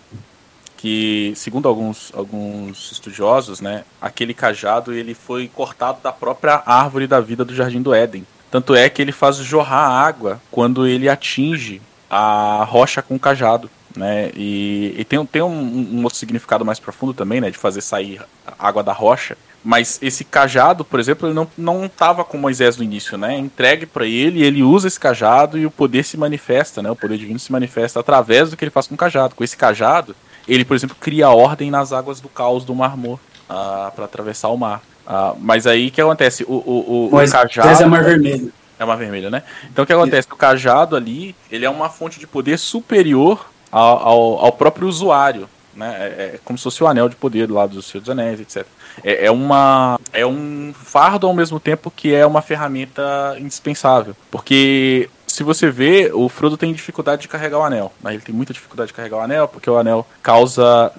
que, segundo alguns, alguns estudiosos, né, aquele cajado ele foi cortado da própria árvore da vida do Jardim do Éden. Tanto é que ele faz jorrar água quando ele atinge a rocha com o cajado. Né? E, e tem, tem um, um outro significado mais profundo também, né? De fazer sair água da rocha. Mas esse cajado, por exemplo, ele não, não tava com Moisés no início, né? É Entregue para ele, ele usa esse cajado e o poder se manifesta, né? O poder divino se manifesta através do que ele faz com o cajado. Com esse cajado, ele, por exemplo, cria ordem nas águas do caos do Mar Morto para atravessar o mar. Ah, mas aí o que acontece? O, o, o, o Moisés cajado. é mar vermelho. É uma vermelha, né? Então o que acontece? O cajado ali, ele é uma fonte de poder superior ao, ao, ao próprio usuário. Né? É, é como se fosse o anel de poder lá dos Senhor dos Anéis, etc. É, é, uma, é um fardo ao mesmo tempo que é uma ferramenta indispensável. Porque se você vê, o Frodo tem dificuldade de carregar o anel. Né? Ele tem muita dificuldade de carregar o anel, porque o anel causa.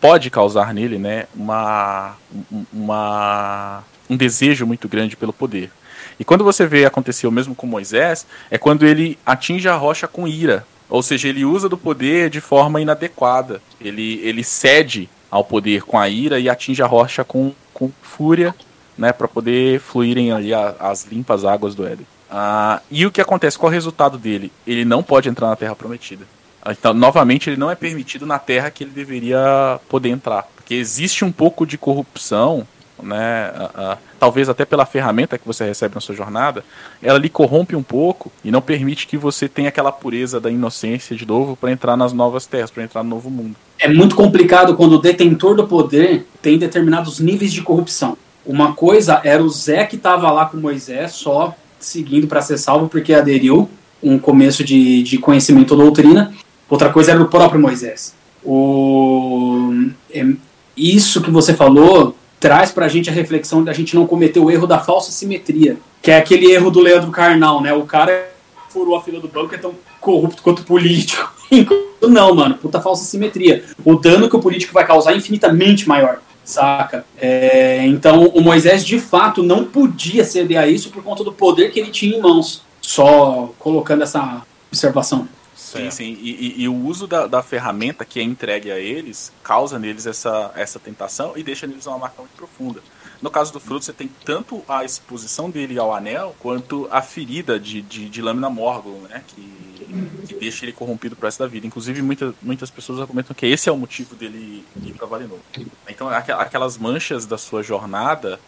pode causar nele né? uma, um- uma, um desejo muito grande pelo poder. E quando você vê acontecer o mesmo com Moisés, é quando ele atinge a rocha com ira. Ou seja, ele usa do poder de forma inadequada. Ele, ele cede ao poder com a ira e atinge a rocha com, com fúria, né, para poder fluírem ali a- as limpas águas do Éden. Ah, e o que acontece? Qual é o resultado dele? Ele não pode entrar na Terra Prometida. Então, novamente, ele não é permitido na Terra que ele deveria poder entrar. Porque existe um pouco de corrupção, né? talvez até pela ferramenta que você recebe na sua jornada, ela lhe corrompe um pouco e não permite que você tenha aquela pureza da inocência de novo para entrar nas novas terras, para entrar no novo mundo. É muito complicado quando o detentor do poder tem determinados níveis de corrupção. Uma coisa era o Zé que estava lá com Moisés só seguindo para ser salvo porque aderiu um começo de, de conhecimento doutrina. Outra coisa era o próprio Moisés. O, é, isso que você falou traz para a gente a reflexão da gente não cometer o erro da falsa simetria, que é aquele erro do Leandro Carnal, né? O cara furou a fila do banco é tão corrupto quanto político. não, mano, puta falsa simetria. O dano que o político vai causar é infinitamente maior, saca? É, então o Moisés de fato não podia ceder a isso por conta do poder que ele tinha em mãos. Só colocando essa observação. Sim, sim. E, e, e, o uso da, da, ferramenta que é entregue a eles causa neles essa, essa tentação e deixa neles uma marca muito profunda. No caso do fruto, você tem tanto a exposição dele ao anel quanto a ferida de, de, de Lâmina Morgul, né? Que, que deixa ele corrompido pro resto da vida. Inclusive, muita, muitas pessoas argumentam que esse é o motivo dele ir para Valinor. Então, aquelas manchas da sua jornada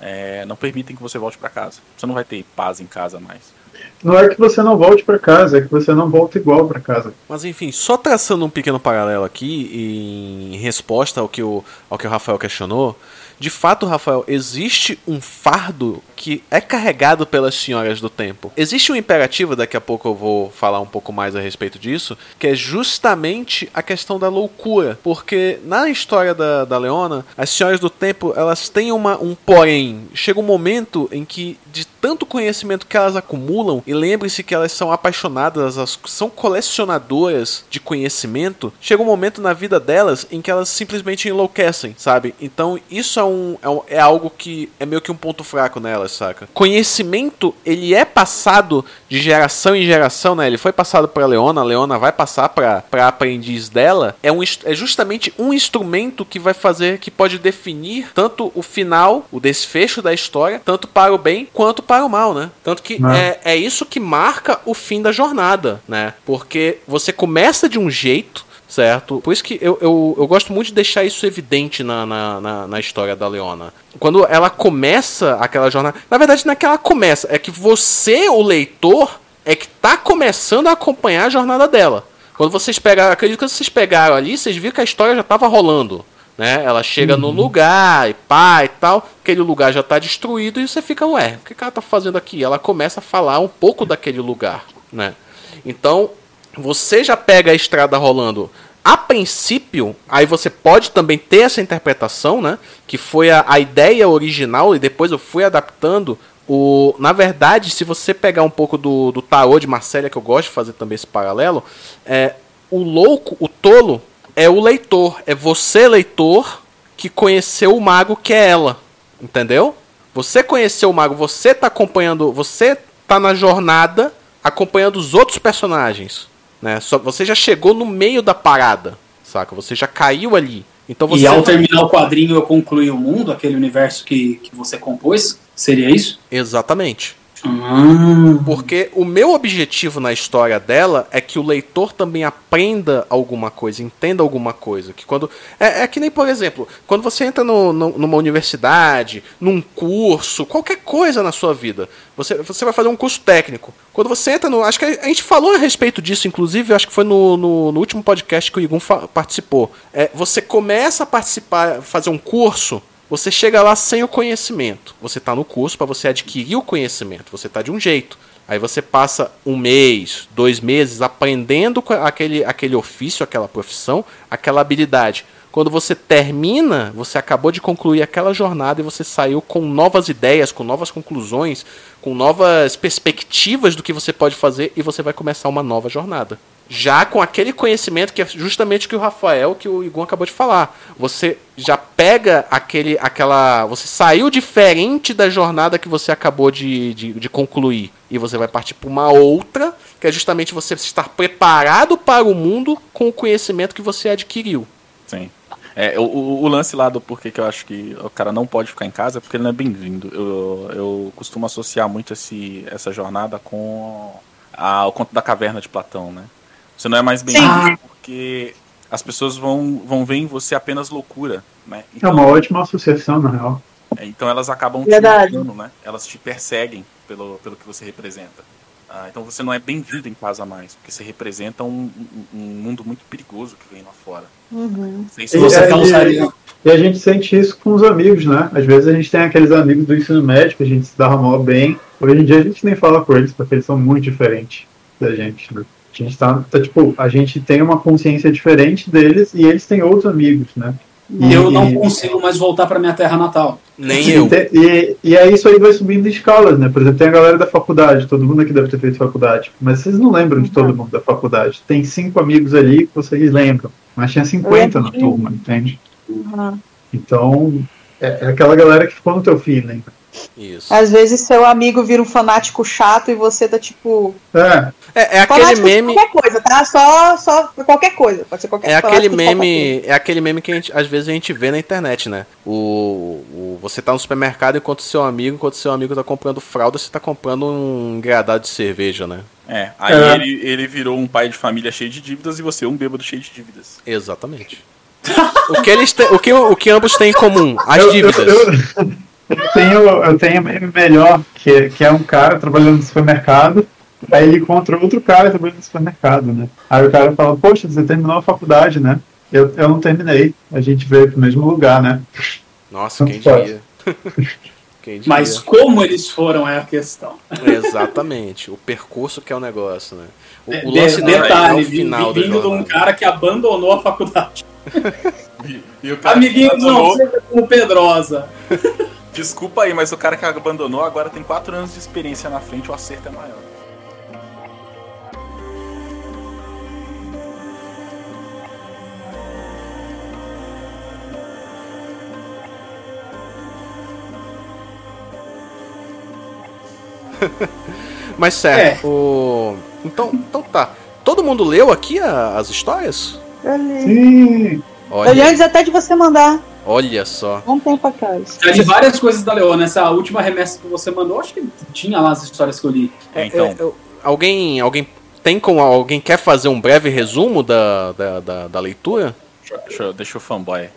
é, não permitem que você volte para casa. Você não vai ter paz em casa mais. Não é que você não volte para casa, é que você não volta igual para casa. Mas enfim, só traçando um pequeno paralelo aqui, em resposta ao que o, ao que o Rafael questionou, de fato, Rafael, existe um fardo que é carregado pelas senhoras do tempo. Existe um imperativo, daqui a pouco eu vou falar um pouco mais a respeito disso, que é justamente a questão da loucura. Porque na história da, da Leona, as senhoras do tempo elas têm uma, um porém. Chega um momento em que, de tanto conhecimento que elas acumulam, e lembre-se que elas são apaixonadas, elas são colecionadoras de conhecimento, chega um momento na vida delas em que elas simplesmente enlouquecem, sabe? Então isso é um, é, um, é algo que é meio que um ponto fraco nelas, saca? Conhecimento, ele é passado de geração em geração, né? Ele foi passado para Leona, a Leona vai passar para aprendiz dela. É, um, é justamente um instrumento que vai fazer, que pode definir tanto o final, o desfecho da história, tanto para o bem quanto para o mal, né? Tanto que é, é isso que marca o fim da jornada, né? Porque você começa de um jeito, certo? Por isso que eu, eu, eu gosto muito de deixar isso evidente na, na, na, na, história da Leona. Quando ela começa aquela jornada. Na verdade, não é que ela começa, é que você, o leitor, é que tá começando a acompanhar a jornada dela. Quando vocês pegaram, acredito que vocês pegaram ali, vocês viram que a história já estava rolando. Né? Ela chega uhum. no lugar e pá e tal, aquele lugar já está destruído e você fica, ué, o que, que ela está fazendo aqui? Ela começa a falar um pouco daquele lugar, né? Então, você já pega a estrada rolando a princípio, aí você pode também ter essa interpretação, né? Que foi a, a ideia original e depois eu fui adaptando. O, na verdade, se você pegar um pouco do, do tarô de Marcélia, que eu gosto de fazer também esse paralelo, é, o louco, o tolo, é o leitor. É você, leitor, que conheceu o mago que é ela. Entendeu? Você conheceu o mago, você tá acompanhando, você tá na jornada acompanhando os outros personagens. Né? Só, você já chegou no meio da parada, saca? Você já caiu ali. Então você e ao terminar o quadrinho eu concluí o mundo, aquele universo que, que você compôs? Seria isso? Exatamente. Hum. Porque o meu objetivo na história dela é que o leitor também aprenda alguma coisa, entenda alguma coisa. Que quando é, é que nem, por exemplo, quando você entra no, no, numa universidade, num curso, qualquer coisa na sua vida, você, você vai fazer um curso técnico. Quando você entra no. Acho que a, a gente falou a respeito disso, inclusive, acho que foi no, no, no último podcast que o Igun participou. É, você começa a participar, fazer um curso você chega lá sem o conhecimento. Você está no curso para você adquirir o conhecimento. Você está de um jeito. Aí você passa um mês, dois meses aprendendo aquele, aquele ofício, aquela profissão, aquela habilidade. Quando você termina, você acabou de concluir aquela jornada e você saiu com novas ideias, com novas conclusões, com novas perspectivas do que você pode fazer e você vai começar uma nova jornada já com aquele conhecimento que é justamente o que o Rafael, que o Igor acabou de falar. Você já pega aquele, aquela, você saiu diferente da jornada que você acabou de, de, de concluir e você vai partir para uma outra, que é justamente você estar preparado para o mundo com o conhecimento que você adquiriu. Sim. É, o, o lance lá do porquê que eu acho que o cara não pode ficar em casa é porque ele não é bem-vindo. Eu, eu costumo associar muito esse, essa jornada com a, o conto da caverna de Platão, né? Você não é mais bem-vindo porque as pessoas vão, vão ver em você apenas loucura, né? Então, é uma ótima associação, na real. É, então elas acabam te matando, né? Elas te perseguem pelo, pelo que você representa. Ah, então você não é bem-vindo em casa mais, porque você representa um, um, um, mundo muito perigoso que vem lá fora. Uhum. Se você e, e, e, a gente sente isso com os amigos, né? Às vezes a gente tem aqueles amigos do ensino médio que a gente se dá mal bem. Hoje em dia a gente nem fala com eles, porque eles são muito diferentes da gente, né? A gente tá, tá, tipo, a gente tem uma consciência diferente deles e eles têm outros amigos, né? E eu não consigo mais voltar para minha terra natal. Nem eu. E, e aí isso aí vai subindo de escalas, né? Por exemplo, tem a galera da faculdade, todo mundo aqui deve ter feito faculdade, mas vocês não lembram de todo mundo da faculdade. Tem cinco amigos ali que vocês lembram, mas tinha 50 na turma, entende? Uhum. Então, é, é, aquela galera que ficou no teu feeling. Isso. Às vezes seu amigo vira um fanático chato e você tá tipo. É. É, é aquele meme. Qualquer coisa, tá? Só, só qualquer coisa. Pode ser qualquer É aquele meme. É aquele meme que a gente, às vezes a gente vê na internet, né? O, o, você tá no supermercado enquanto seu amigo, enquanto seu amigo tá comprando fralda, você tá comprando um gradado de cerveja, né? É, aí é. Ele, ele virou um pai de família cheio de dívidas e você um bêbado cheio de dívidas. Exatamente. o, que eles têm, o, que, o que ambos têm em comum? As dívidas. Eu, eu, eu tenho, eu tenho meme melhor, que, que é um cara trabalhando no supermercado, aí ele encontra outro cara trabalhando no supermercado, né? Aí o cara fala, poxa, você terminou a faculdade, né? Eu, eu não terminei. A gente veio pro mesmo lugar, né? Nossa, quem diria. quem diria. Mas como eles foram é a questão. Exatamente. O percurso que é o negócio, né? O, o lance de, detalhe, é o final vindo de um cara que abandonou a faculdade. e, e o cara Amiguinho, não seja como Pedrosa. Desculpa aí, mas o cara que abandonou agora tem 4 anos de experiência na frente, o acerto é maior. Mas certo, é. o... então, então tá. Todo mundo leu aqui a, as histórias? Eu li. Sim. Olha. Li antes até de você mandar. Olha só. Um tempo atrás. Já li várias coisas da Leona. Essa última remessa que você mandou, acho que tinha lá as histórias que eu li. É, então. É, eu, alguém, alguém tem como alguém quer fazer um breve resumo da, da, da, da leitura? Deixa, eu, deixa o fanboy.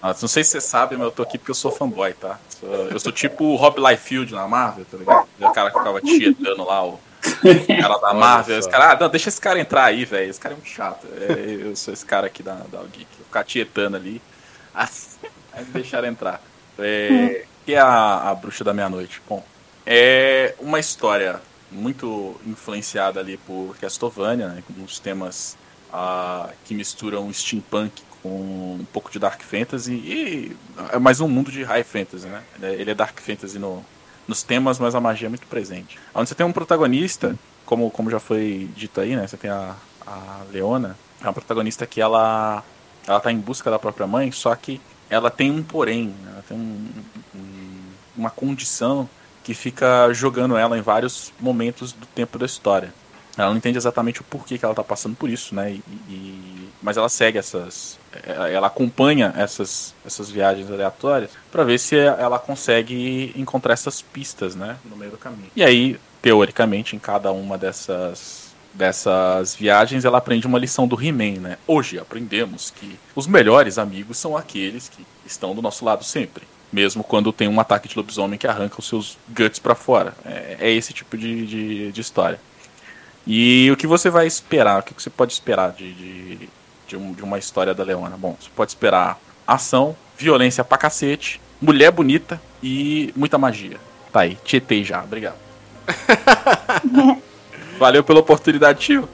Ah, não sei se você sabe, mas eu tô aqui porque eu sou fanboy, tá? Eu sou tipo o Rob Liefeld na Marvel, tá ligado? O cara que ficava tietando lá, o cara da Marvel. Cara, ah, não, deixa esse cara entrar aí, velho. Esse cara é muito chato. É, eu sou esse cara aqui da, da Geek. Ficar tietando ali. Aí me deixaram entrar. É, que é a, a Bruxa da Meia-Noite? Bom, é uma história muito influenciada ali por Castlevania, né, com uns temas uh, que misturam steampunk com um pouco de dark fantasy e é mais um mundo de high fantasy, né? Ele é dark fantasy no, nos temas, mas a magia é muito presente. Onde você tem um protagonista, como, como já foi dito aí, né? Você tem a, a Leona, é uma protagonista que ela ela tá em busca da própria mãe, só que ela tem um porém, né? ela tem um, um, uma condição que fica jogando ela em vários momentos do tempo da história. Ela não entende exatamente o porquê que ela está passando por isso, né? E, e, mas ela segue essas, é, ela acompanha essas, essas viagens aleatórias para ver se ela consegue encontrar essas pistas, né, no meio do caminho. E aí, teoricamente, em cada uma dessas dessas viagens, ela aprende uma lição do He-Man, né? Hoje aprendemos que os melhores amigos são aqueles que estão do nosso lado sempre mesmo quando tem um ataque de lobisomem que arranca os seus guts para fora. É, é, esse tipo de, de, de, história. E o que você vai esperar? O que você pode esperar de, de, de, um, de uma história da Leona? Bom, você pode esperar ação, violência pra cacete, mulher bonita e muita magia. Tá aí, tietei já, obrigado. Valeu pela oportunidade, tio.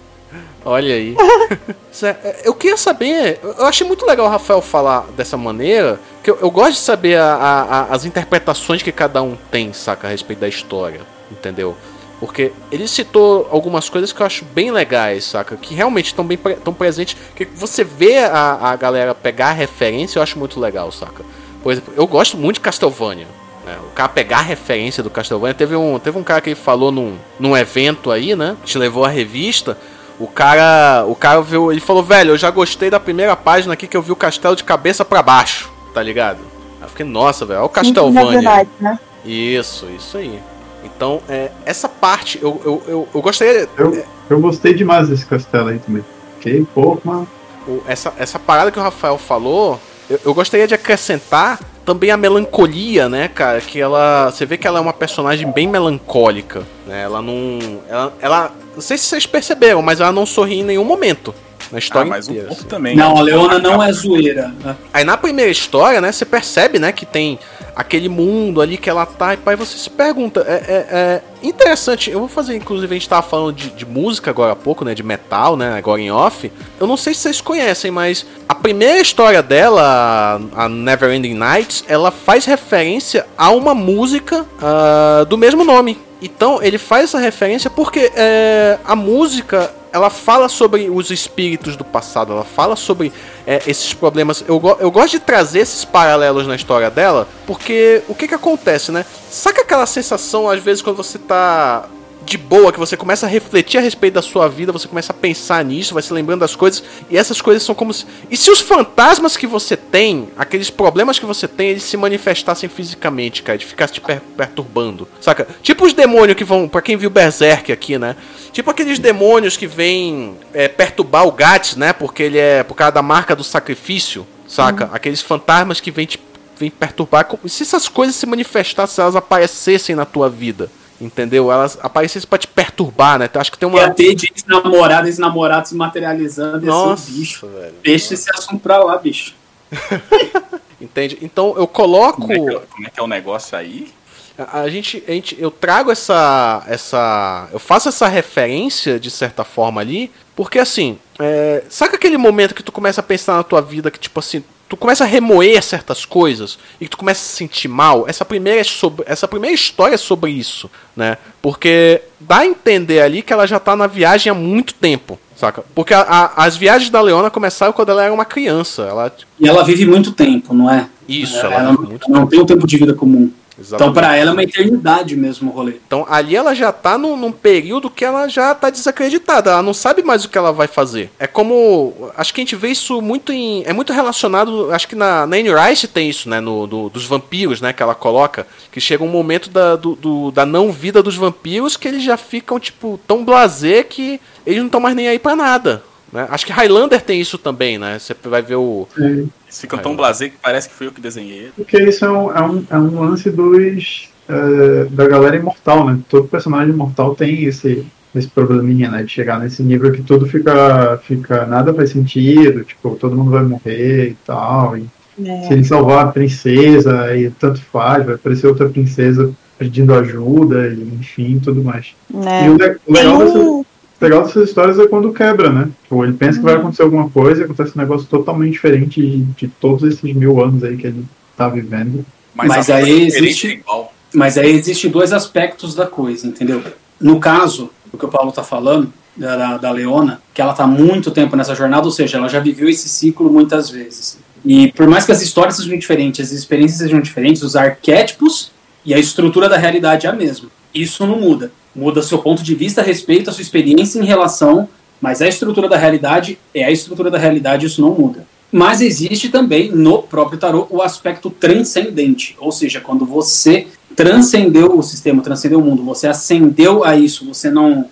Olha aí. É, eu queria saber. Eu achei muito legal o Rafael falar dessa maneira. Que eu, eu gosto de saber a, a, as interpretações que cada um tem, saca, a respeito da história. Entendeu? Porque ele citou algumas coisas que eu acho bem legais, saca? Que realmente estão bem tão presentes. Que você vê a, a galera pegar a referência, eu acho muito legal, saca? Por exemplo, eu gosto muito de Castlevania. Né? O cara pegar a referência do Castlevania. Teve um, teve um cara que falou num, num evento aí, né? Te levou a revista. O cara, o cara viu, ele falou, velho, eu já gostei da primeira página aqui que eu vi o castelo de cabeça para baixo, tá ligado? Aí eu fiquei, nossa, velho, olha o Castlevania. né? Isso, isso aí. Então, é, essa parte, eu, eu, eu, eu gostaria. Eu, eu gostei demais desse castelo aí também. Fiquei, pô, mano. o- essa, essa parada que o Rafael falou, eu, eu gostaria de acrescentar também a melancolia, né, cara? Que ela. Você vê que ela é uma personagem bem melancólica, né? Ela não. Ela. ela não sei se vocês perceberam, mas ela não sorri em nenhum momento. Na Ah, história mas um inteira. pouco também. Não, né? a Leona não é zoeira. né? Aí na primeira história, né, você percebe, né, que tem aquele mundo ali que ela tá, e pai, você se pergunta. É, é- é interessante, eu vou fazer, inclusive, a gente tava falando de, de música agora há pouco, né, de metal, né, agora em off. Eu não sei se vocês conhecem, mas a primeira história dela, a Neverending Nights, ela faz referência a uma música ah, do mesmo nome. Então ele faz essa referência porque é, a música ela fala sobre os espíritos do passado, ela fala sobre é, esses problemas. Eu, eu gosto de trazer esses paralelos na história dela, porque o que que acontece, né? Saca aquela sensação, às vezes, quando você tá de boa, que você começa a refletir a respeito da sua vida, você começa a pensar nisso, vai se lembrando das coisas, e essas coisas são como se. E se os fantasmas que você tem, aqueles problemas que você tem, eles se manifestassem fisicamente, cara, de ficar te per- perturbando, saca? Tipo os demônios que vão. Pra quem viu Berserk aqui, né? Tipo aqueles demônios que vêm é, perturbar o Gats, né? Porque ele é por causa da marca do sacrifício, saca? Aqueles fantasmas que vêm te vêm perturbar. como- Se essas coisas se manifestassem, se elas aparecessem na tua vida. Entendeu? Elas aparecessem pra te perturbar, né? Então, acho que tem uma. Ia ter de ex-namorado, ex-namorado se materializando, ia Nossa, um bicho. velho. Deixa esse assunto pra lá, bicho. Entende? Então eu coloco. Como é, que, é- como é que é o negócio aí? A, a gente, a gente, eu trago essa, essa, eu faço essa referência de certa forma ali, porque assim, é, sabe aquele momento que tu começa a pensar na tua vida que tipo assim, tu começa a remoer certas coisas e tu começa a se sentir mal. Essa primeira é sobre, essa primeira história é sobre isso, né? Porque dá a entender ali que ela já tá na viagem há muito tempo. Saca? Porque a- a- as viagens da Leona começaram quando ela era uma criança. Ela, E ela vive muito tempo, não é? isso, ela, ela, não, não tem um tempo de vida comum. Então, Exatamente. pra ela é uma eternidade mesmo o rolê. Então ali ela já tá num, num período que ela já tá desacreditada, ela não sabe mais o que ela vai fazer. É como. Acho que a gente vê isso muito em. É muito relacionado. Acho que na, na Anne Rice tem isso, né? No, do- dos vampiros, né? Que ela coloca. Que chega um momento da, do, do- da não vida dos vampiros que eles já ficam, tipo, tão blasé que eles não estão mais nem aí pra nada. Né? Acho que Highlander tem isso também, né? Você vai ver o. É, Eles ficam tão blasé que parece que fui eu que desenhei. porque isso é um, é um, é um lance dos. é, da galera imortal, né? Todo personagem imortal tem esse, esse probleminha, né? De chegar nesse nível que tudo fica. fica nada faz sentido, tipo, todo mundo vai morrer e tal. E se ele salvar a princesa, e tanto faz, vai aparecer outra princesa pedindo ajuda, e enfim, tudo mais. né? E o, legal, dessa, o legal dessas histórias é quando quebra, né? Tipo, ele pensa que vai acontecer alguma coisa e acontece um negócio totalmente diferente de, de todos esses mil anos aí que ele tá vivendo. Mas a aí diferença existe- é igual. Mas aí existem dois aspectos da coisa, entendeu? No caso, o que o Paulo tá falando, da, da, da Leona, que ela tá muito tempo nessa jornada, ou seja, ela já viveu esse ciclo muitas vezes. E por mais que as histórias sejam diferentes, as experiências sejam diferentes, os arquétipos e a estrutura da realidade é a mesma. Isso não muda. Muda seu ponto de vista a respeito à sua experiência em relação, mas a estrutura da realidade é a estrutura da realidade, isso não muda. Mas existe também no próprio tarô o aspecto transcendente, ou seja, quando você transcendeu o sistema, transcendeu o mundo, você ascendeu a isso, você não,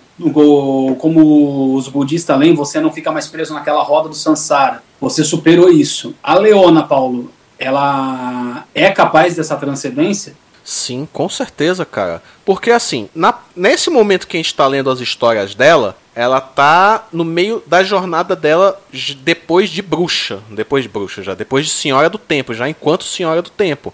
como os budistas leem, você não fica mais preso naquela roda do samsara, você superou isso. A Leona, Paulo, ela é capaz dessa transcendência? Sim, com certeza, cara. Porque assim, na- nesse momento que a gente tá lendo as histórias dela, ela tá no meio da jornada dela depois de bruxa. Depois de bruxa, já. Depois de Senhora do Tempo, já enquanto Senhora do Tempo.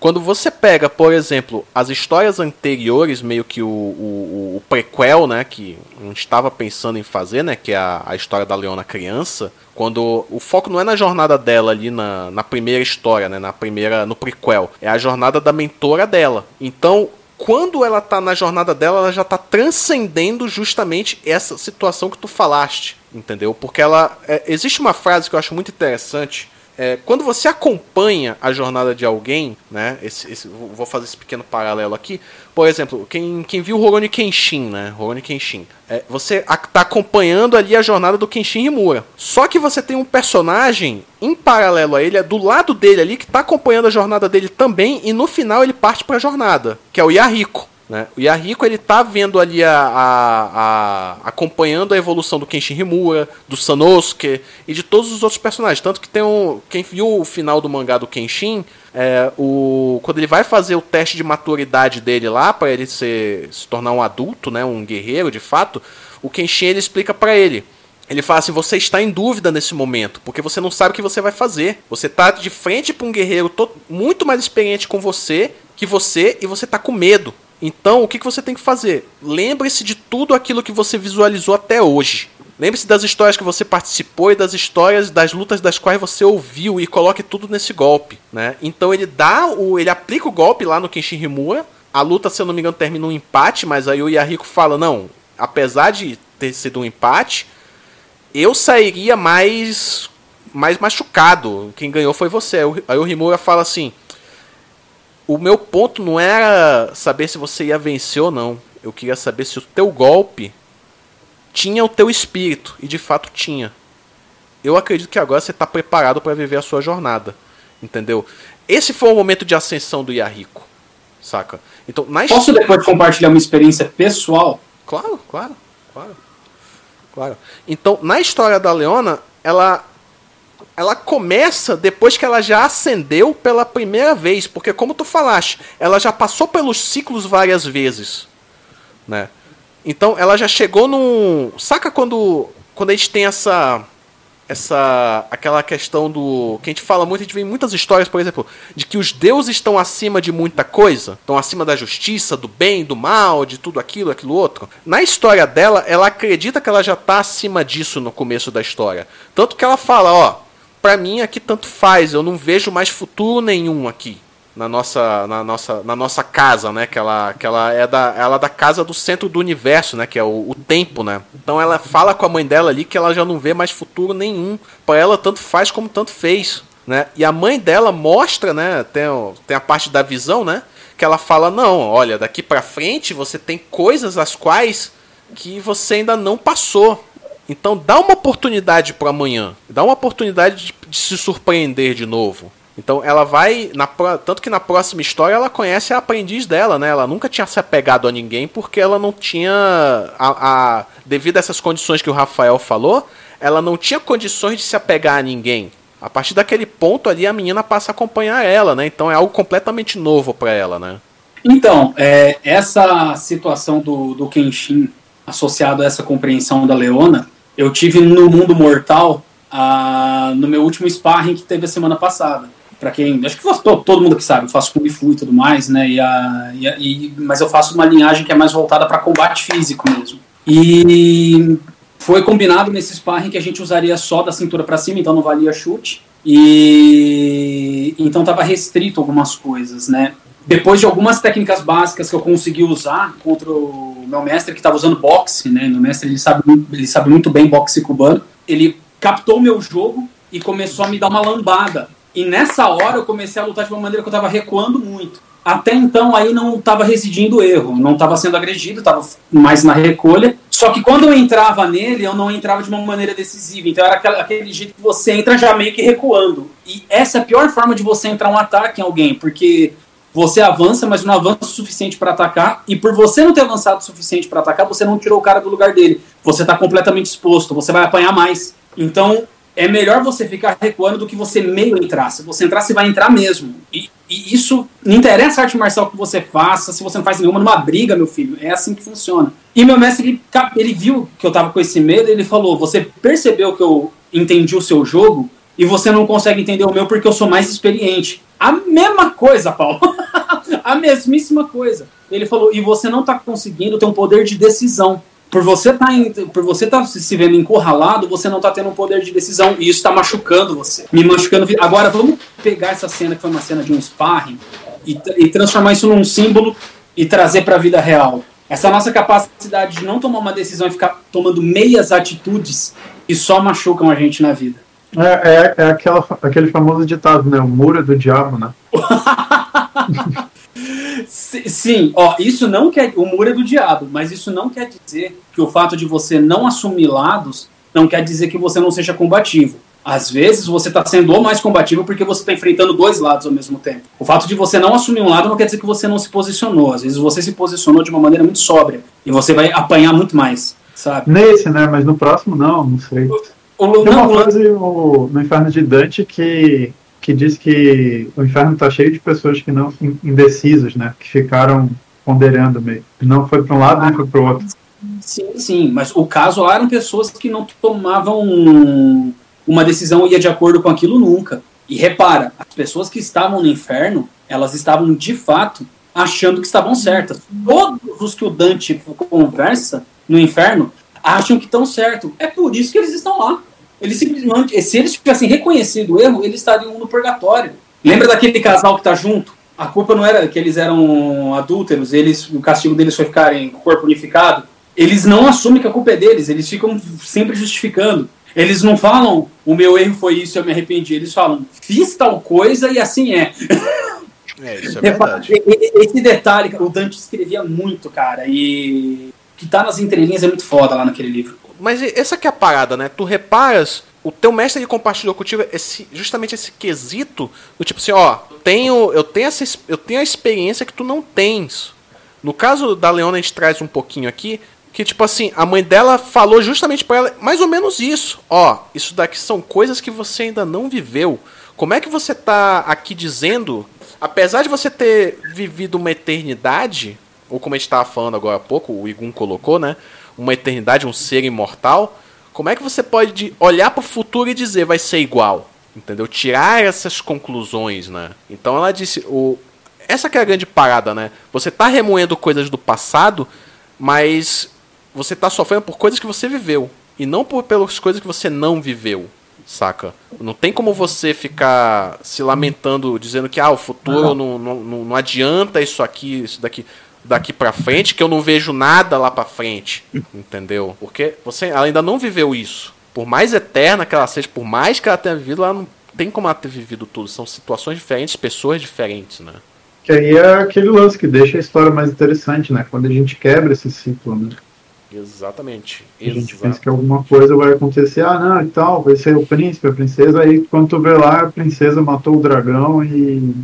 Quando você pega, por exemplo, as histórias anteriores, meio que o, o, o prequel, né, que a gente estava pensando em fazer, né, que é a, a história da Leona criança, quando o foco não é na jornada dela ali na, na primeira história, né, na primeira, no prequel, é a jornada da mentora dela. Então, quando ela tá na jornada dela, ela já tá transcendendo justamente essa situação que tu falaste, entendeu? Porque ela é, existe uma frase que eu acho muito interessante é, quando você acompanha a jornada de alguém, né? Esse, esse, vou fazer esse pequeno paralelo aqui. Por exemplo, quem, quem viu Rurouni Kenshin, né? Rurouni Kenshin. É, você está acompanhando ali a jornada do Kenshin Himura. Só que você tem um personagem em paralelo a ele, é do lado dele ali, que está acompanhando a jornada dele também, e no final ele parte para a jornada, que é o Yahiko. Né? O Yahiko ele tá vendo ali a, a, a, acompanhando a evolução do Kenshin Himura, do Sanosuke e de todos os outros personagens. Tanto que tem um. Quem viu o final do mangá do Kenshin, é, o, quando ele vai fazer o teste de maturidade dele lá, para ele ser, se tornar um adulto, né, um guerreiro de fato, o Kenshin ele explica para ele. Ele fala assim: você está em dúvida nesse momento, porque você não sabe o que você vai fazer. Você está de frente para um guerreiro muito mais experiente com você que você e você está com medo. Então, o que, que você tem que fazer? Lembre-se de tudo aquilo que você visualizou até hoje. Lembre-se das histórias que você participou e das histórias das lutas das quais você ouviu e coloque tudo nesse golpe, né? Então ele dá o ele aplica o golpe lá no Kenshin Himura. A luta, se eu não me engano, termina um empate, mas aí o Yahiko fala: "Não, apesar de ter sido um empate, eu sairia mais mais machucado. Quem ganhou foi você". Aí o Himura fala assim: o meu ponto não era saber se você ia vencer ou não. Eu queria saber se o teu golpe tinha o teu espírito. E de fato tinha. Eu acredito que agora você está preparado para viver a sua jornada. Entendeu? Esse foi o momento de ascensão do Yahiko. Saca? Então, na Posso depois compartilhar uma experiência pessoal? Claro, claro, claro. Claro. Então, na história da Leona, ela ela começa depois que ela já acendeu pela primeira vez, porque como tu falaste, ela já passou pelos ciclos várias vezes, né? Então ela já chegou num, saca quando quando a gente tem essa essa aquela questão do que a gente fala muito, a gente vê muitas histórias, por exemplo, de que os deuses estão acima de muita coisa, estão acima da justiça, do bem, do mal, de tudo aquilo, aquilo outro. Na história dela, ela acredita que ela já está acima disso no começo da história, tanto que ela fala, ó, para mim aqui tanto faz, eu não vejo mais futuro nenhum aqui na nossa, na nossa, na nossa casa, né? Que ela, que ela é da, ela é da casa do centro do universo, né? Que é o, o tempo, né? Então ela fala com a mãe dela ali que ela já não vê mais futuro nenhum. Para ela tanto faz como tanto fez, né? E a mãe dela mostra, né? Tem, tem a parte da visão, né? Que ela fala não, olha, daqui para frente você tem coisas as quais que você ainda não passou, então dá uma oportunidade para amanhã, dá uma oportunidade de, de, se surpreender de novo. Então ela vai, na, tanto que na próxima história ela conhece a aprendiz dela, né? Ela nunca tinha se apegado a ninguém porque ela não tinha, a, a, devido a essas condições que o Rafael falou, ela não tinha condições de se apegar a ninguém. A partir daquele ponto ali a menina passa a acompanhar ela, né? Então é algo completamente novo para ela, né? Então, é, essa situação do, do Kenshin associado a essa compreensão da Leona, eu tive no mundo mortal no meu último sparring que teve a semana passada. Para quem. Acho que todo, todo mundo que sabe, eu faço Kung Fu e tudo mais, né? E e e, mas eu faço uma linhagem que é mais voltada para combate físico mesmo. E foi combinado nesse sparring que a gente usaria só da cintura para cima, então não valia chute. E então estava restrito algumas coisas, né? Depois de algumas técnicas básicas que eu consegui usar contra o meu mestre, que estava usando boxe, né? Meu mestre ele sabe, ele sabe muito bem boxe cubano. Ele captou o meu jogo e começou a me dar uma lambada. E nessa hora eu comecei a lutar de uma maneira que eu estava recuando muito. Até então aí não estava residindo erro, não estava sendo agredido, estava mais na recolha. Só que quando eu entrava nele, eu não entrava de uma maneira decisiva. Então era aquele jeito que você entra já meio que recuando. E essa é a pior forma de você entrar um ataque em alguém, porque você avança, mas não avança o suficiente para atacar, e por você não ter avançado o suficiente para atacar, você não tirou o cara do lugar dele. Você está completamente exposto, você vai apanhar mais. Então, é melhor você ficar recuando do que você meio entrar. Se você entrar, você vai entrar mesmo. E, e isso não interessa a arte marcial que você faça, se você não faz nenhuma numa briga, meu filho. É assim que funciona. E meu mestre, ele, ele viu que eu tava com esse medo, ele falou: Você percebeu que eu entendi o seu jogo? E você não consegue entender o meu porque eu sou mais experiente. A mesma coisa, Paulo. a mesmíssima coisa. Ele falou, e você não está conseguindo ter um poder de decisão. Por você tá por você tá se vendo encurralado, você não está tendo um poder de decisão. E isso está machucando você. Me machucando. Agora, vamos pegar essa cena que foi uma cena de um sparring e, e transformar isso num símbolo e trazer para a vida real. Essa nossa capacidade de não tomar uma decisão e ficar tomando meias atitudes que só machucam a gente na vida. É, é, é aquela, aquele famoso ditado, né? O muro é do diabo, né? Sim, ó, isso não quer. O muro é do diabo, mas isso não quer dizer que o fato de você não assumir lados não quer dizer que você não seja combativo. Às vezes você está sendo o mais combativo porque você está enfrentando dois lados ao mesmo tempo. O fato de você não assumir um lado não quer dizer que você não se posicionou. Às vezes você se posicionou de uma maneira muito sóbria e você vai apanhar muito mais, sabe? Nesse, né? Mas no próximo não, não sei. Tem uma não, frase no, no Inferno de Dante que, que diz que o inferno está cheio de pessoas que não indecisos, né? Que ficaram ponderando meio. Não foi para um lado, nem foi para o outro. Sim, sim, mas o caso lá eram pessoas que não tomavam uma decisão e ia de acordo com aquilo nunca. E repara, as pessoas que estavam no inferno, elas estavam de fato achando que estavam certas. Todos os que o Dante conversa no inferno acham que estão certo. É por isso que eles estão lá. Eles simplesmente, se eles tivessem reconhecido o erro, eles estariam no purgatório. Lembra daquele casal que tá junto? A culpa não era que eles eram adúlteros, eles, o castigo deles foi ficarem com o corpo unificado. Eles não assumem que a culpa é deles, eles ficam sempre justificando. Eles não falam, o meu erro foi isso, eu me arrependi. Eles falam, fiz tal coisa e assim é. É, isso é verdade. Esse detalhe, o Dante escrevia muito, cara, e o que tá nas entrelinhas é muito foda lá naquele livro. Mas essa que é a parada, né? Tu reparas, o teu mestre ele compartilhou contigo esse, justamente esse quesito do tipo assim, ó, tenho, eu tenho essa, es- eu tenho a experiência que tu não tens. No caso da Leona a gente traz um pouquinho aqui, que tipo assim, a mãe dela falou justamente pra ela mais ou menos isso. Ó, isso daqui são coisas que você ainda não viveu. Como é que você tá aqui dizendo, apesar de você ter vivido uma eternidade, ou como a gente estava falando agora há pouco, o Igun colocou, né? Uma eternidade, um ser imortal. Como é que você pode olhar para o futuro e dizer vai ser igual? Entendeu? Tirar essas conclusões, né? Então ela disse, o... essa que é a grande parada, né? Você tá remoendo coisas do passado, mas você tá sofrendo por coisas que você viveu e não por pelas coisas que você não viveu, saca? Não tem como você ficar se lamentando dizendo que ah, o futuro não, não, não, não adianta isso aqui, isso daqui daqui pra frente, que eu não vejo nada lá pra frente, entendeu? Porque você ainda não viveu isso. Por mais eterna que ela seja, por mais que ela tenha vivido, ela não tem como ela ter vivido tudo. São situações diferentes, pessoas diferentes, né? Que aí é aquele lance que deixa a história mais interessante, né? Quando a gente quebra esse ciclo, né? Exatamente. A gente pensa que alguma coisa vai acontecer, ah, não, e tal, vai ser o príncipe, a princesa, aí quando tu vê lá, a princesa matou o dragão e,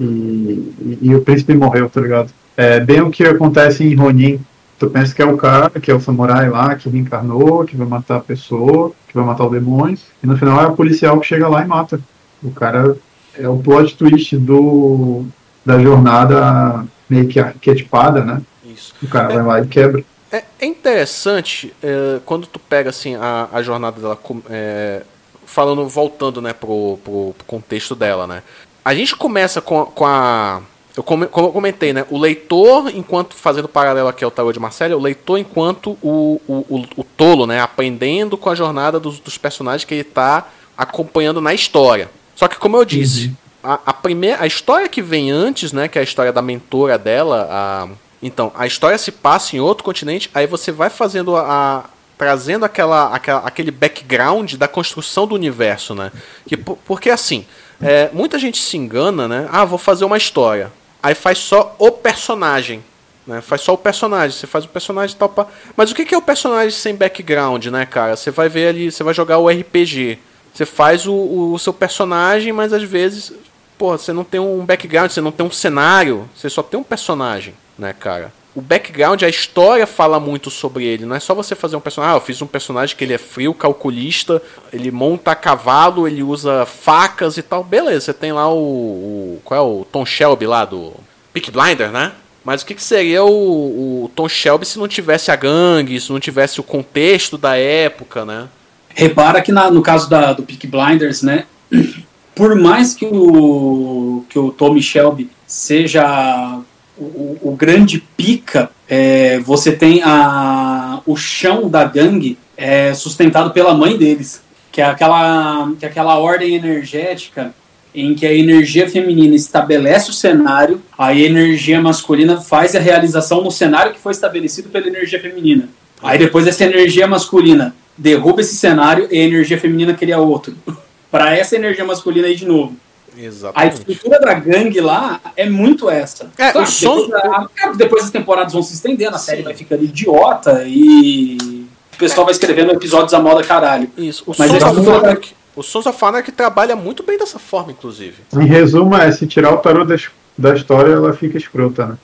e, e, e o príncipe morreu, tá ligado? É bem o que acontece em Ronin. Tu pensa que é o cara, que é o samurai lá, que reencarnou, que vai matar a pessoa, que vai matar o demônio, e no final é o policial que chega lá e mata. O cara é o plot twist do, da jornada meio que arquetipada, né? Isso. O cara vai lá e quebra. É, é interessante é, quando tu pega assim a, a jornada dela é, falando voltando né pro, pro, pro contexto dela né a gente começa com, com a eu como eu comentei né o leitor enquanto fazendo paralelo aqui ao tarô de Marcelo o leitor enquanto o, o, o, o tolo né aprendendo com a jornada dos, dos personagens que ele tá acompanhando na história só que como eu disse a, a primeira a história que vem antes né que é a história da mentora dela a então, a história se passa em outro continente, aí você vai fazendo a. a- trazendo aquela, aquela, aquele background da construção do universo, né? Que, po- porque assim, é, muita gente se engana, né? Ah, vou fazer uma história. Aí faz só o personagem. Né? Faz só o personagem. Você faz o personagem e tal. pá. Mas o que é o personagem sem background, né, cara? Você vai ver ali, você vai jogar o RPG. Você faz o, o seu personagem, mas às vezes, pô, você não tem um background, você não tem um cenário, você só tem um personagem, né, cara? O background, a história fala muito sobre ele. Não é só você fazer um personagem. Ah, eu fiz um personagem que ele é frio, calculista, ele monta a cavalo, ele usa facas e tal. Beleza, você tem lá o. o qual é o Tom Shelby lá do. Peak Blinder, né? Mas o que, que seria o, o Tom Shelby se não tivesse a gangue, se não tivesse o contexto da época, né? Repara que na- no caso da, do Peak Blinders, né? Por mais que o, que o Tommy Shelby seja o, o- grande pica, é, você tem a, o chão da gangue é, sustentado pela mãe deles, que é, aquela, que é aquela ordem energética em que a energia feminina estabelece o cenário, a energia masculina faz a realização no cenário que foi estabelecido pela energia feminina. Aí depois essa energia masculina derruba esse cenário e a energia feminina cria outro. para essa energia masculina aí de novo. A Exatamente. estrutura da gangue lá é muito essa. É, Claro, o som- depois, a- depois as temporadas vão se estendendo, a série Sim. vai ficando idiota e o pessoal vai escrevendo episódios a moda caralho. Isso. O Mas Sons é o Sons of Anarchy trabalha muito bem dessa forma, inclusive. Em resumo, é se tirar o tarô da, da história, ela fica escrota, né?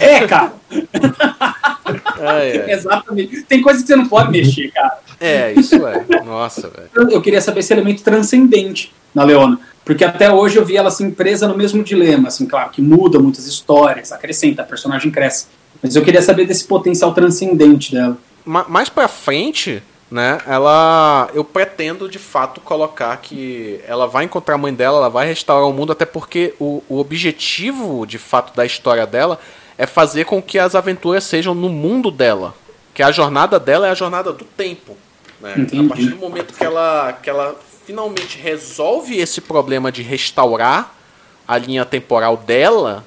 É, cara, É, é. exatamente. Tem coisa que você não pode mexer, cara. É, isso é. Nossa, velho. Eu- Eu queria saber esse elemento transcendente na Leona. Porque até hoje eu vi ela assim presa no mesmo dilema, assim, claro, que muda muitas histórias, acrescenta, a personagem cresce. Mas eu queria saber desse potencial transcendente dela. Ma- mais pra frente, né, ela eu pretendo de fato colocar que ela vai encontrar a mãe dela, ela vai restaurar o mundo, até porque o, o objetivo de fato da história dela é fazer com que as aventuras sejam no mundo dela. Que a jornada dela é a jornada do tempo. Né? A partir do momento que ela, que ela finalmente resolve esse problema de restaurar a linha temporal dela,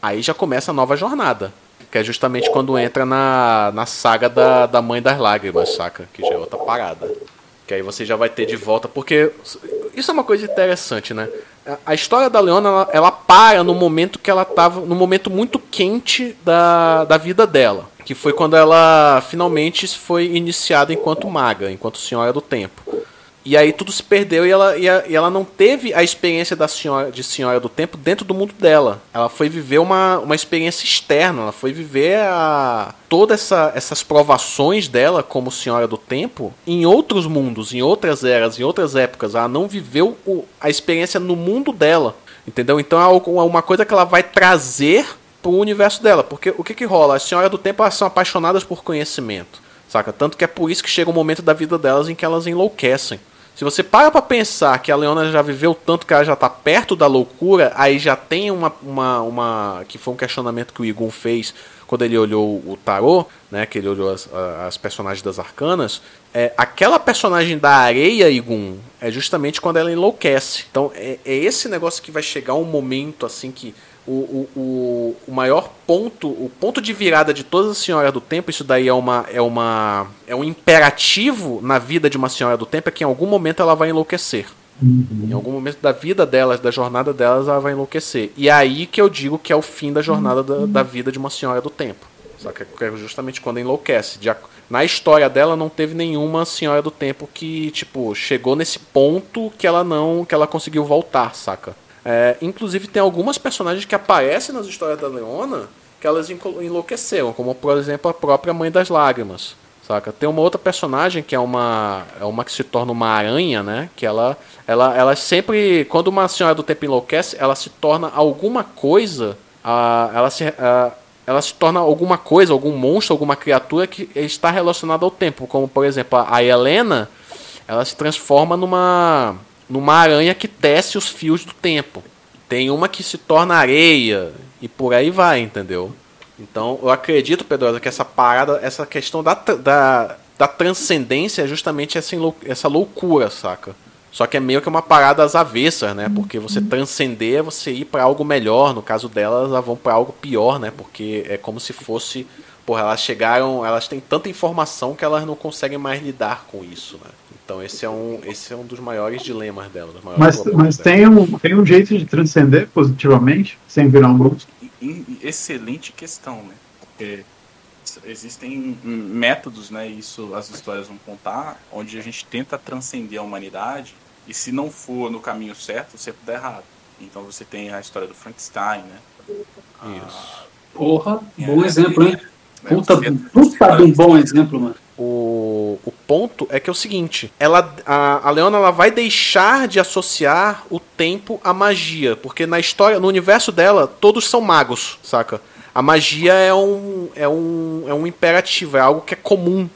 aí já começa a nova jornada. Que é justamente quando entra na, na saga da, da Mãe das Lágrimas, saca? Que já é outra parada. Que aí você já vai ter de volta. Porque isso é uma coisa interessante, né? A- história da Leona, ela, ela para no momento que ela tava. no momento muito quente da, da vida dela. Que foi quando ela finalmente foi iniciada enquanto maga, enquanto Senhora do Tempo. E aí tudo se perdeu e ela, e, a- e ela não teve a experiência da senhora, de Senhora do Tempo dentro do mundo dela. Ela foi viver uma, uma experiência externa, ela foi viver a, todas essa, essas provações dela como Senhora do Tempo em outros mundos, em outras eras, em outras épocas. Ela não viveu o- a experiência no mundo dela. Entendeu? Então é uma coisa que ela vai trazer pro universo dela. Porque o que, que rola? As Senhoras do Tempo elas são apaixonadas por conhecimento. Saca? Tanto que é por isso que chega um momento da vida delas em que elas enlouquecem. Se você para pra pensar que a Leona já viveu tanto que ela já tá perto da loucura, aí já tem uma. uma, uma que foi um questionamento que o Igun fez quando ele olhou o tarô, né? Que ele olhou as, as personagens das arcanas. É, aquela personagem da areia, Igun, é justamente quando ela enlouquece. Então é, é esse negócio que vai chegar um momento assim que o, o, o, o maior ponto, o ponto de virada de todas as senhoras do tempo, isso daí é uma é uma é um imperativo na vida de uma senhora do tempo é que em algum momento ela vai enlouquecer. Em algum momento da vida delas, da jornada delas, ela vai enlouquecer. E é aí que eu digo que é o fim da jornada da, da vida de uma senhora do tempo. Só que é justamente quando enlouquece. Na história dela não teve nenhuma senhora do tempo que, tipo, chegou nesse ponto que ela não. que ela conseguiu voltar, saca? É, inclusive tem algumas personagens que aparecem nas histórias da Leona que elas enlouqueceram, como por exemplo a própria Mãe das Lágrimas. Saca? Tem uma outra personagem que é uma é uma que se torna uma aranha, né? Que ela ela ela sempre quando uma senhora do tempo enlouquece, ela se torna alguma coisa, ah, ela se ah, ela se torna alguma coisa, algum monstro, alguma criatura que está relacionada ao tempo, como por exemplo a a Helena, ela se transforma numa numa aranha que tece os fios do tempo. Tem uma que se torna areia e por aí vai, entendeu? Então, eu acredito, Pedrosa, que essa parada, essa questão da, da, da transcendência é justamente essa, essa loucura, saca? Só que é meio que uma parada às avessas, né? Porque você transcender é você ir pra algo melhor. No caso delas, elas vão pra algo pior, né? Porque é como se fosse. Porra, elas chegaram. Elas têm tanta informação que elas não conseguem mais lidar com isso, né? Então esse é um, esse é um dos maiores dilemas delas. dos maiores Mas, mas delas. tem, um, tem um jeito de transcender positivamente, sem virar um monstro. Excelente questão, né? Porque existem hum, métodos, né? Isso as histórias vão contar, onde a gente tenta transcender a humanidade e se não for no caminho certo, sempre dá errado. Então você tem a história do Frankenstein, né? Isso. Porra, bom exemplo, hein? Né? Puta, puta de um bom exemplo, mano. O, o ponto é que é o seguinte: ela, a, a Leona ela vai deixar de associar o tempo à magia, porque na história, no universo dela, todos são magos, saca? A magia é um, é um, é um imperativo, é algo que é comum.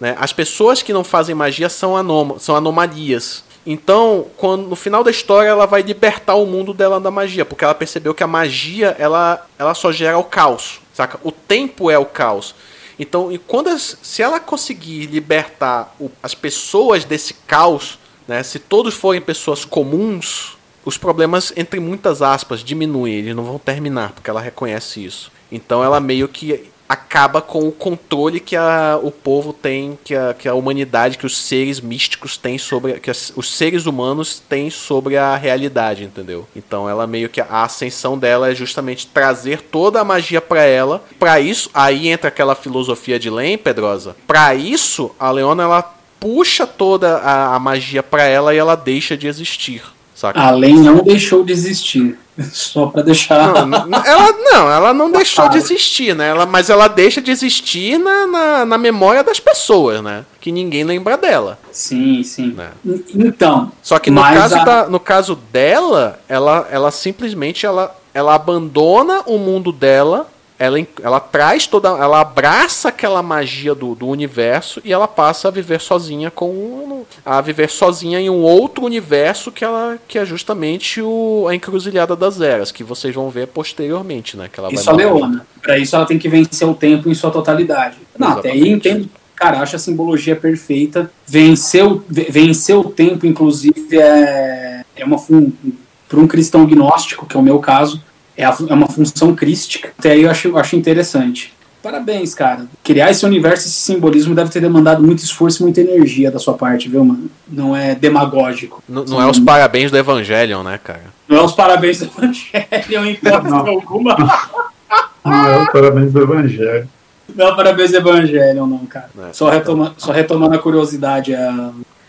Né? As pessoas que não fazem magia são, anom são anomalias. Então, quando, no final da história, ela vai libertar o mundo dela da magia, porque ela percebeu que a magia ela, ela só gera o caos, saca? O tempo é o caos. Então, e quando as- se ela conseguir libertar o- as pessoas desse caos, né, se todos forem pessoas comuns, os problemas, entre muitas aspas, diminuem, eles não vão terminar, porque ela reconhece isso. Então ela meio que acaba com o controle que a, o povo tem, que a, que a humanidade, que os seres místicos têm sobre. que as, os seres humanos têm sobre a realidade, entendeu? Então ela meio que. A ascensão dela é justamente trazer toda a magia para ela. Para isso, aí entra aquela filosofia de Len, Pedrosa. Para isso, a Leona ela puxa toda a, a magia para ela e ela deixa de existir. Saca? A Len não deixou de existir. Só pra deixar. Não, não, ela não, ela não deixou de existir, né? Ela, mas ela deixa de existir na, na, na memória das pessoas, né? Que ninguém lembra dela. Sim, sim. Né? Então. Só que no caso, a- da, no caso dela, ela, ela simplesmente ela, ela abandona o mundo dela. Ela, ela traz toda. Ela abraça aquela magia do, do universo e ela passa a viver sozinha com. um- a viver sozinha em um outro universo que ela que é justamente o, a encruzilhada das eras, que vocês vão ver posteriormente, né? Que ela Isso a vai Leona. Pra isso ela tem que vencer o tempo em sua totalidade. Não, até aí entendo. Cara, acho a simbologia perfeita. Vencer o, ve- vencer o tempo, inclusive, é, é uma para um cristão gnóstico, que é o meu caso, é, a é uma função crística. Até aí eu acho, eu acho interessante. Parabéns, cara. Criar esse universo, esse simbolismo deve ter demandado muito esforço e muita energia da sua parte, viu, mano? Não é demagógico. Não, não é os parabéns do Evangelion, né, cara? Não é os parabéns do Evangelho, em hipótese Não. alguma. Ah, é o parabéns do Evangelho. Não, parabéns Evangelho, não, cara. É. Só, retoma, só retomando a curiosidade, é,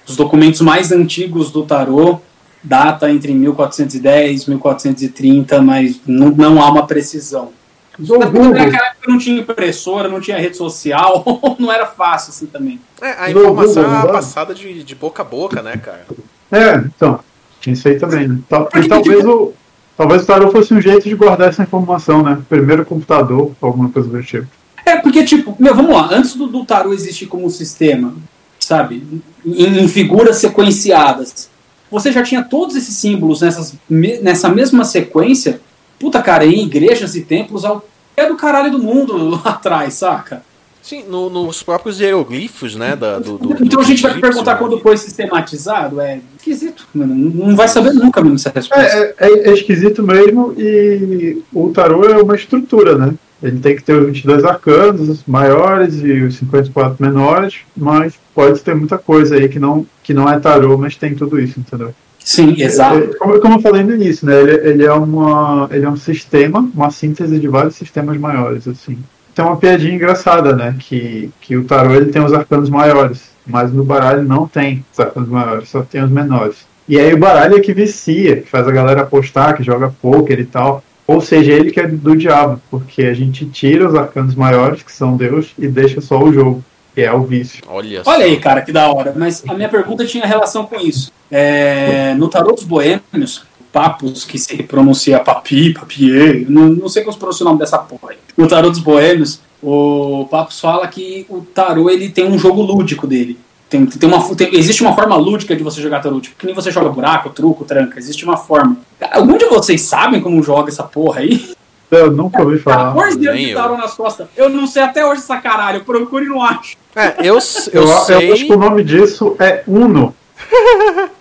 os documentos mais antigos do tarô data entre 1410 e 1430, mas não, não há uma precisão. Naquela época não tinha impressora, não tinha rede social, não era fácil assim também. É, a informação Google, é passada de, de boca a boca, né, cara? É, então. Tinha isso aí também, né? Tal- E talvez o. Talvez o tarô fosse um jeito de guardar essa informação, né? Primeiro computador, alguma coisa do tipo. É, porque, tipo, meu, vamos lá, antes do, do tarô existir como sistema, sabe, em, em figuras sequenciadas, você já tinha todos esses símbolos nessas, nessa mesma sequência, puta, cara, em igrejas e templos ao pé do caralho do mundo lá atrás, saca? Sim, no- nos próprios hieroglifos, né, da, do, do- Então a do gente vai egípcio, perguntar né? quando foi sistematizado, é esquisito, mano, não vai saber nunca mesmo essa resposta. É, é, é esquisito mesmo e o tarô é uma estrutura, né? Ele tem que ter os 22 arcanos os maiores e os 54 menores, mas pode ter muita coisa aí que não, que não é tarô, mas tem tudo isso, entendeu? Sim, exato. É, Como, como eu falei no início, né? Ele, ele, é uma, ele é um sistema, uma síntese de vários sistemas maiores, assim. Tem uma piadinha engraçada, né? Que, que o tarô ele tem os arcanos maiores, mas no baralho não tem os arcanos maiores, só tem os menores. E aí o baralho é que vicia, que faz a galera apostar, que joga poker e tal. Ou seja, ele que é do diabo, porque a gente tira os arcanos maiores, que são Deus, e deixa só o jogo, que é o vício. Olha. Olha aí, cara, que da hora. Mas a minha pergunta tinha relação com isso. É, no Tarot dos Boêmios, Papos, que se pronuncia Papi, Papier, não, não sei como se pronuncia o nome dessa porra aí. No Tarot dos Boêmios, o Papos fala que o Tarot ele tem um jogo lúdico dele. Tem, tem uma, tem- existe uma forma lúdica de você jogar tarô, tipo, que nem você joga buraco, truco, tranca. Existe uma forma. Algum de vocês sabem como joga essa porra aí? Eu nunca ouvi falar. 14 dedos nem de tarô nas costas. Eu não sei até hoje essa caralho. Eu procuro e não acho. É, eu, eu, Eu, eu sei acho que o nome disso é Uno.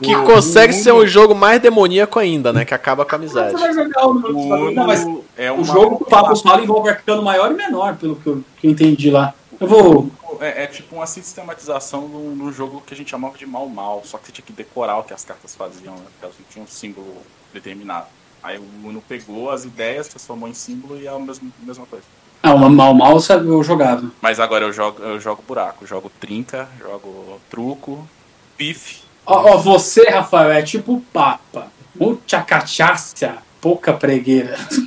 que consegue ser um jogo mais demoníaco ainda, né? Que acaba com a amizade. Você vai jogar o. Não, mas é O jogo que o Papo fala envolve arcano maior e menor, pelo que eu, que eu entendi lá. Eu vou. É, é tipo uma sistematização no, no jogo que a gente chamava de mal mal, só que você tinha que decorar o que as cartas faziam, né? Porque elas não tinham um símbolo determinado. Aí o Uno pegou as ideias, transformou em símbolo e é a mesma, mesma coisa. Ah, uma mal mal sabe, eu jogava. Mas agora eu jogo, eu jogo buraco, jogo trinca, jogo truco, pife. Ó, ó, você, Rafael, é tipo o Papa. Muita cachaça, pouca pregueira.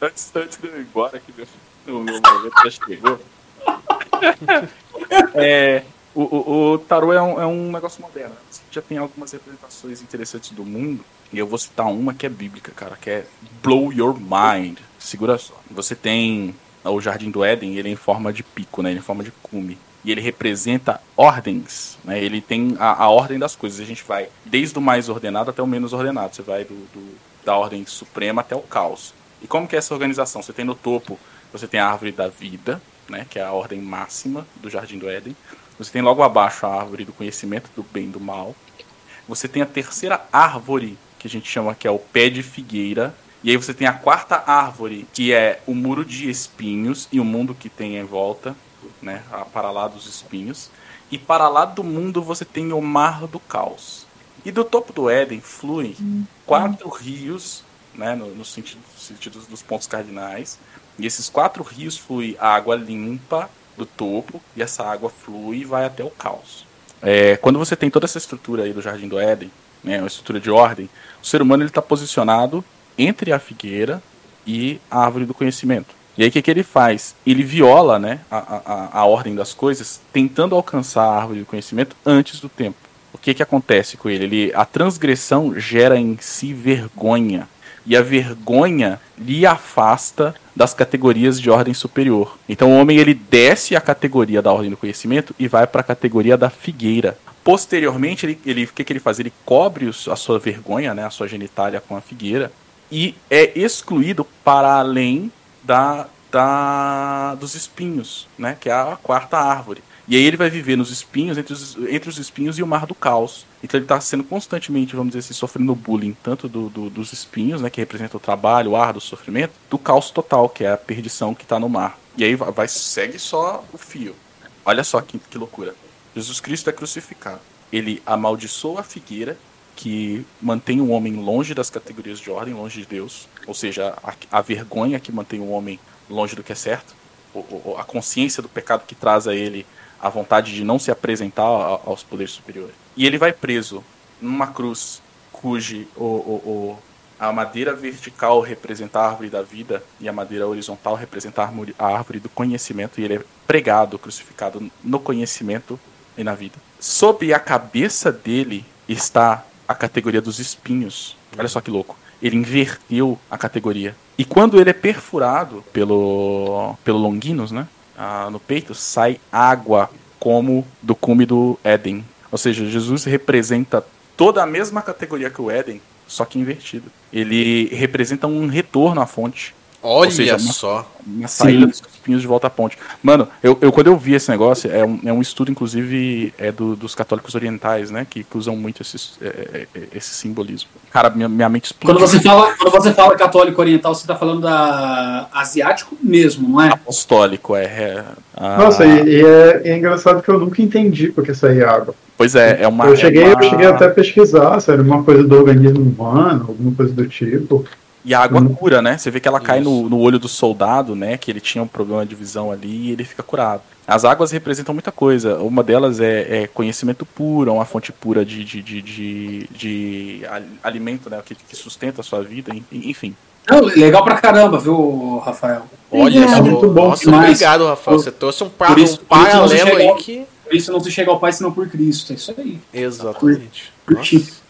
antes, antes de eu ir embora, que meu, o meu momento já chegou. é, o, o, o tarô é um, é um negócio moderno. Já tem algumas representações interessantes do mundo. E eu vou citar uma que é bíblica, cara, que é Blow Your Mind. Segura só. Você tem o Jardim do Éden, ele é em forma de pico, né? Ele é em forma de cume. E ele representa ordens, né? Ele tem a, a ordem das coisas. A gente vai desde o mais ordenado até o menos ordenado. Você vai do, do- da ordem suprema até o caos. E como que é essa organização? Você tem no topo, você tem a árvore da vida, né? Que é a ordem máxima do Jardim do Éden. Você tem logo abaixo a árvore do conhecimento do bem e do mal. Você tem a terceira árvore, que a gente chama que é o pé de figueira, E aí você tem a quarta árvore, que é o muro de espinhos e o mundo que tem em volta, né? Para lá dos espinhos. E para lá do mundo você tem o mar do caos. E do topo do Éden fluem quatro rios, né? No, no sentido, sentido dos pontos cardinais. E esses quatro rios fluem água limpa do topo, e essa água flui e vai até o caos. É, quando você tem toda essa estrutura aí do Jardim do Éden, né, uma estrutura de ordem, o ser humano está posicionado entre a figueira e a árvore do conhecimento. E aí o que, que ele faz? Ele viola né, a, a, a ordem das coisas, tentando alcançar a árvore do conhecimento antes do tempo. O que, que acontece com ele? ele? A transgressão gera em si vergonha. E a vergonha lhe afasta das categorias de ordem superior. Então o homem ele desce a categoria da ordem do conhecimento e vai para a categoria da figueira. Posteriormente, ele, ele, o que, que ele faz? Ele cobre a sua vergonha, né, a sua genitália com a figueira e é excluído para além da, da dos espinhos, né, que é a quarta árvore. E aí ele vai viver nos espinhos, entre os, entre os espinhos e o mar do caos. Então ele está sendo constantemente, vamos dizer assim, sofrendo bullying, tanto do, do, dos espinhos, né, que representa o trabalho, o ar do sofrimento, do caos total, que é a perdição que está no mar. E aí vai, vai, segue só o fio. Olha só que, que loucura. Jesus Cristo é crucificado. Ele amaldiçoa a figueira que mantém o homem longe das categorias de ordem, longe de Deus, ou seja, a, a vergonha que mantém o homem longe do que é certo, a consciência do pecado que traz a ele a vontade de não se apresentar aos poderes superiores. E ele vai preso numa cruz cujo o, o, a madeira vertical representa a árvore da vida e a madeira horizontal representa a árvore do conhecimento, e ele é pregado, crucificado no conhecimento e na vida. Sob a cabeça dele está a categoria dos espinhos. Olha só que louco. Ele inverteu a categoria. E quando ele é perfurado pelo, pelo Longinus, né? Ah, no peito, sai água como do cume do Éden. Ou seja, Jesus representa toda a mesma categoria que o Éden, só que invertido. Ele representa um retorno à fonte. Olha seja, uma, só. Uma saída Sim. dos espinhos de volta à ponte. Mano, eu, eu, quando eu vi esse negócio, é um, é um estudo, inclusive, é do, dos católicos orientais, né? Que, que usam muito esse, é, é, esse simbolismo. Cara, minha, minha mente explodiu. Quando você, fala, quando você fala católico oriental, você tá falando da asiático mesmo, não é? Apostólico, é. é a... Nossa, e, e é, é, engraçado que eu nunca entendi porque saía água. Pois é, é uma. Eu cheguei, é uma... eu cheguei até a pesquisar se era uma coisa do organismo humano, alguma coisa do tipo. E a água cura, né? Você vê que ela cai no, no, olho do soldado, né? Que ele tinha um problema de visão ali e ele fica curado. As águas representam muita coisa. Uma delas é, é conhecimento puro, é uma fonte pura de, de, de, de, de alimento, né? Que, que, sustenta a sua vida, enfim. legal pra caramba, viu, Rafael? Olha, é muito bom. Nossa, demais. obrigado, Rafael. Você trouxe um, pra, isso, um paralelo aí que. Por isso não se chega ao Pai senão por Cristo. É isso aí. Exatamente.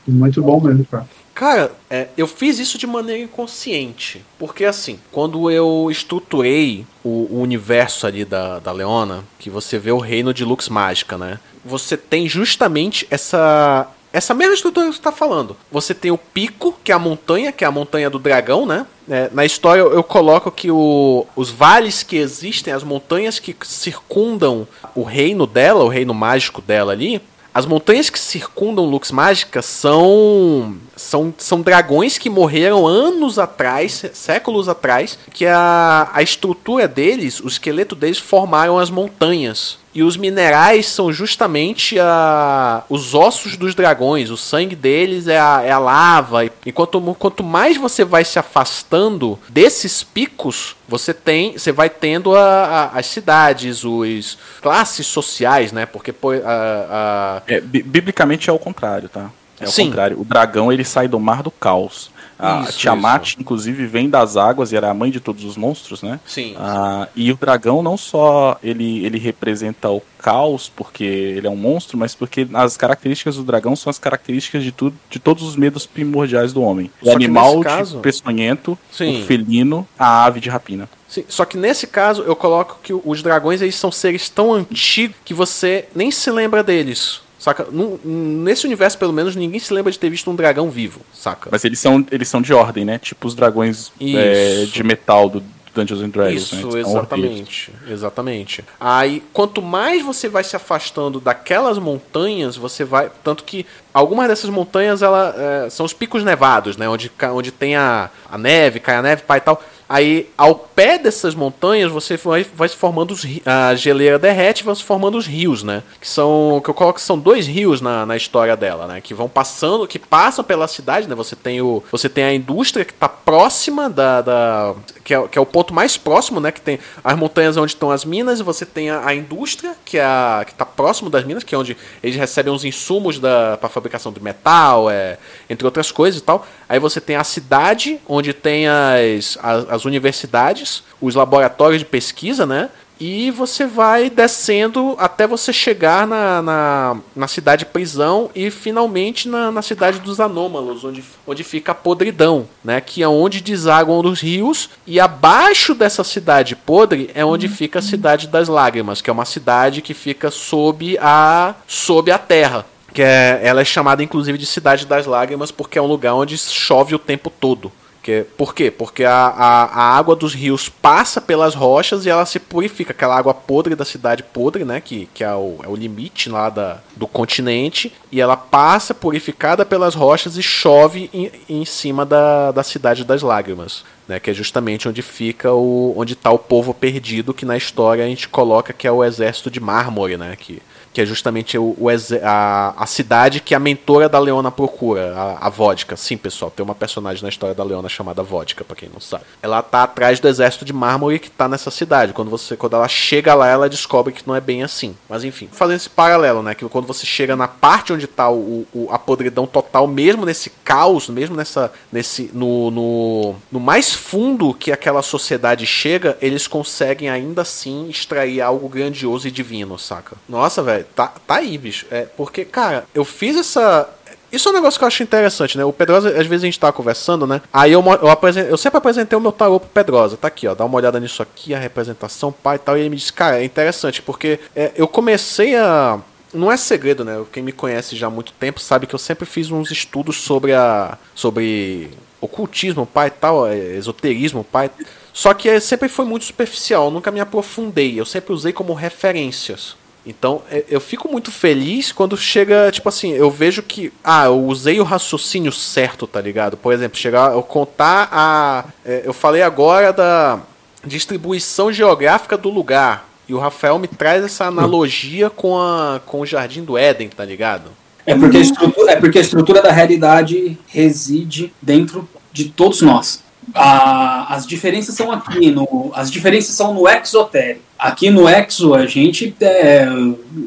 Muito bom mesmo, cara. Cara, é, eu fiz isso de maneira inconsciente. Porque assim, quando eu estruturei o, o, universo ali da, da Leona, que você vê o reino de Lux Mágica, né? Você tem justamente essa. Essa mesma estrutura que você está falando. Você tem o pico, que é a montanha, que é a montanha do dragão, né? É, na história eu, eu coloco que o, os vales que existem, as montanhas que circundam o reino dela, o reino mágico dela ali, as montanhas que circundam Lux Mágica são, são, são dragões que morreram anos atrás, séculos atrás, que a, a estrutura deles, o esqueleto deles formaram as montanhas. E os minerais são justamente a, os ossos dos dragões, o sangue deles é a, é a lava. E quanto, quanto mais você vai se afastando desses picos, você tem, você vai tendo a, a, as cidades, os classes sociais, né? Porque a, é, biblicamente é o contrário, tá? É o Sim. contrário. O dragão ele sai do mar do caos. A isso, Tiamat, isso. inclusive, vem das águas e era a mãe de todos os monstros, né? Sim. Ah, e o dragão não só ele, ele representa o caos, porque ele é um monstro, mas porque as características do dragão são as características de, tudo, de todos os medos primordiais do homem. O só animal caso... peçonhento, Sim. o felino, a ave de rapina. Sim, só que nesse caso eu coloco que os dragões eles são seres tão antigos que você nem se lembra deles. Saca? nesse universo, pelo menos, ninguém se lembra de ter visto um dragão vivo, saca? Mas eles são, eles são de ordem, né? Tipo os dragões é, de metal do Dungeons and Dragons. Isso, né? Exatamente. Exatamente. Aí, quanto mais você vai se afastando daquelas montanhas, você vai. Tanto que algumas dessas montanhas ela, é, são os picos nevados, né? Onde, onde tem a, a neve, cai a neve, pai e tal. Aí, ao pé dessas montanhas, você vai, vai se formando os a geleira derrete, vão se formando os rios, né? Que são que eu coloco que são dois rios na, na história dela, né? Que vão passando, que passam pela cidade, né? Você tem o você tem a indústria que está próxima da, da que, é, que é o ponto mais próximo, né? Que tem as montanhas onde estão as minas, e você tem a, a indústria que é a, que está próximo das minas, que é onde eles recebem os insumos da para fabricação de metal, é, entre outras coisas e tal. Aí você tem a cidade, onde tem as, as, as universidades, os laboratórios de pesquisa, né? E você vai descendo até você chegar na, na, na cidade prisão e finalmente na, na cidade dos anômalos, onde, onde fica a podridão, né? Que é onde desaguam os rios. E abaixo dessa cidade podre é onde fica a cidade das lágrimas, que é uma cidade que fica sob a, sob a terra. Que é, ela é chamada inclusive de Cidade das Lágrimas porque é um lugar onde chove o tempo todo. Que, por quê? Porque a, a, a água dos rios passa pelas rochas e ela se purifica. Aquela água podre da cidade podre, né? Que, que é, o, é o limite lá da, do continente. E ela passa purificada pelas rochas e chove em, em cima da, da Cidade das Lágrimas. Né, que é justamente onde fica o. onde está o povo perdido, que na história a gente coloca que é o exército de mármore, né? Que, que é justamente o, o a, a cidade que a mentora da Leona procura, a, a Vodka. Sim, pessoal, tem uma personagem na história da Leona chamada Vodka, pra quem não sabe. Ela tá atrás do exército de mármore que tá nessa cidade. Quando você quando ela chega lá, ela descobre que não é bem assim. Mas enfim, fazendo esse paralelo, né, que quando você chega na parte onde tá o, o- a podridão total, mesmo nesse caos, mesmo nessa nesse no, no, no mais fundo que aquela sociedade chega, eles conseguem ainda assim extrair algo grandioso e divino, saca? Nossa, velho, tá, tá aí, bicho. É, porque, cara, eu fiz essa. Isso é um negócio que eu acho interessante, né? O Pedrosa, às vezes a gente tá conversando, né? Aí eu, eu, eu sempre apresentei o meu tarô pro Pedrosa. Tá aqui, ó. Dá uma olhada nisso aqui, a representação, pai e tal. E ele me disse, cara, é interessante, porque é, eu comecei a. Não é segredo, né? Quem me conhece já há muito tempo sabe que eu sempre fiz uns estudos sobre a. sobre ocultismo, pai e tal, é, esoterismo, pai. Só que é, sempre foi muito superficial, nunca me aprofundei. Eu sempre usei como referências. Então, é, eu fico muito feliz quando chega, tipo assim, eu vejo que, ah, eu usei o raciocínio certo, tá ligado? Por exemplo, chegar, eu contar a. é, eu falei agora da distribuição geográfica do lugar. E o Rafael me traz essa analogia com, a, com o Jardim do Éden, tá ligado? É porque, a estrutura, é porque a estrutura da realidade reside dentro de todos nós. A- as diferenças são aqui, no, as diferenças são no exotérico. Aqui no exo, a gente. É,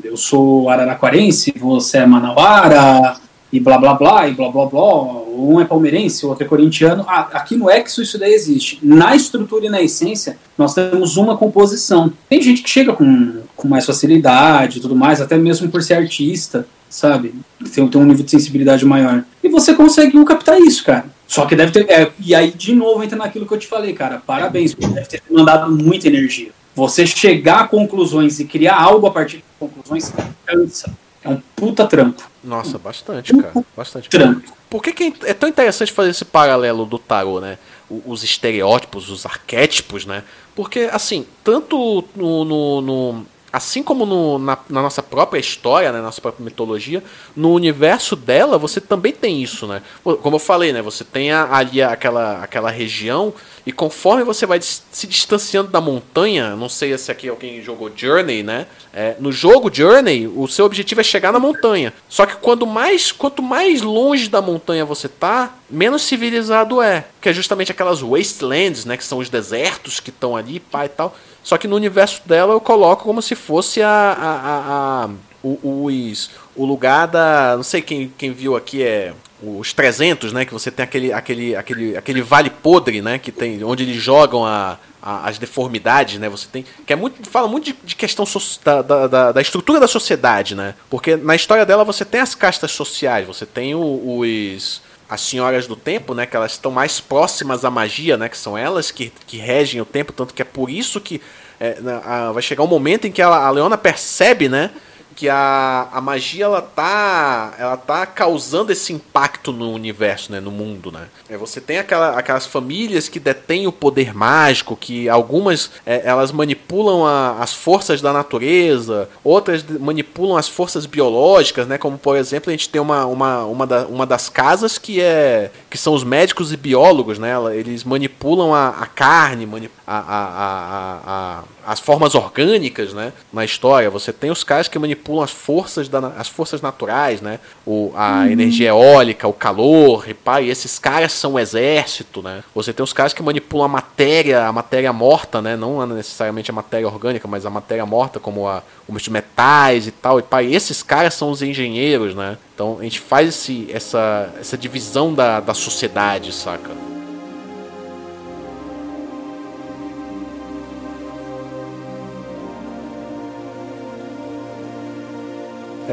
eu sou araraquarense, você é manauara, e blá blá blá, e blá blá blá. Um é palmeirense, o outro é corintiano. Ah, aqui no exo isso daí existe. Na estrutura e na essência, nós temos uma composição. Tem gente que chega com, com mais facilidade e tudo mais, até mesmo por ser artista, sabe? Tem, tem um nível de sensibilidade maior. E você consegue captar isso, cara. Só que deve ter. é, e aí, de novo, entra naquilo que eu te falei, cara. Parabéns, porque deve ter mandado muita energia. Você chegar a conclusões e criar algo a partir de conclusões cansa. É um puta trampo. Nossa, bastante, cara. Bastante. Trampo. Por que, que é tão interessante fazer esse paralelo do tarô, né? Os estereótipos, os arquétipos, né? Porque, assim, tanto no. no- no- assim como no- na, na nossa própria história, né? Na nossa própria mitologia, no universo dela você também tem isso, né? Como eu falei, né? Você tem a- ali aquela, aquela região. E conforme você vai se distanciando da montanha, não sei se aqui alguém jogou Journey, né? É, no jogo Journey, o seu objetivo é chegar na montanha. Só que quando mais, quanto mais longe da montanha você tá, menos civilizado é. Que é justamente aquelas wastelands, né? Que são os desertos que estão ali, pá e tal. Só que no universo dela eu coloco como se fosse a, a, a- a- o, os, o lugar da. Não sei quem, quem viu aqui é os 300, né? Que você tem aquele, aquele, aquele, aquele vale podre, né? Que tem onde eles jogam a, a- as deformidades, né? Você tem que é muito fala muito de, de questão so- da, da, da- estrutura da sociedade, né? Porque na história dela você tem as castas sociais, você tem o- os as senhoras do tempo, né, que elas estão mais próximas à magia, né, que são elas que, que regem o tempo, tanto que é por isso que é, a- vai chegar um momento em que ela- a Leona percebe, né, que a, a magia ela tá ela tá causando esse impacto no universo, né, no mundo, né? É, você tem aquela, aquelas famílias que detêm o poder mágico, que algumas é, elas manipulam a, as forças da natureza, outras manipulam as forças biológicas, né? Como por exemplo a gente tem uma, uma, uma, da, uma das casas que é que são os médicos e biólogos, né? Eles manipulam a, a carne, a, a, a, a as formas orgânicas, né, na história. Você tem os caras que manipulam as forças, da, as forças naturais, né, o, a uhum. energia eólica, o calor, e, pá, e esses caras são o exército, né. Você tem os caras que manipulam a matéria, a matéria morta, né, não necessariamente a matéria orgânica, mas a matéria morta, como a, os metais e tal, e pá, e esses caras são os engenheiros, né. Então a gente faz esse, essa, essa divisão da, da sociedade, saca?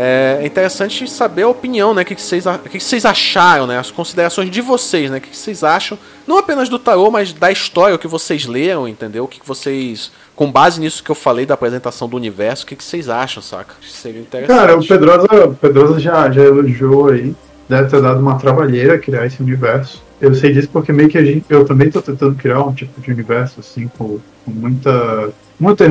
É interessante saber a opinião, né? O que, vocês, o que vocês acharam, né? As considerações de vocês, né? O que vocês acham, não apenas do tarô, mas da história, o que vocês leram, entendeu? O que vocês, com base nisso que eu falei da apresentação do universo, o que vocês acham, saca? Seria interessante. Cara, o Pedrosa, o Pedrosa já, já elogiou aí, deve ter dado uma trabalheira criar esse universo. Eu sei disso porque meio que a gente, eu também estou tentando criar um tipo de universo, assim, com, com muita, muito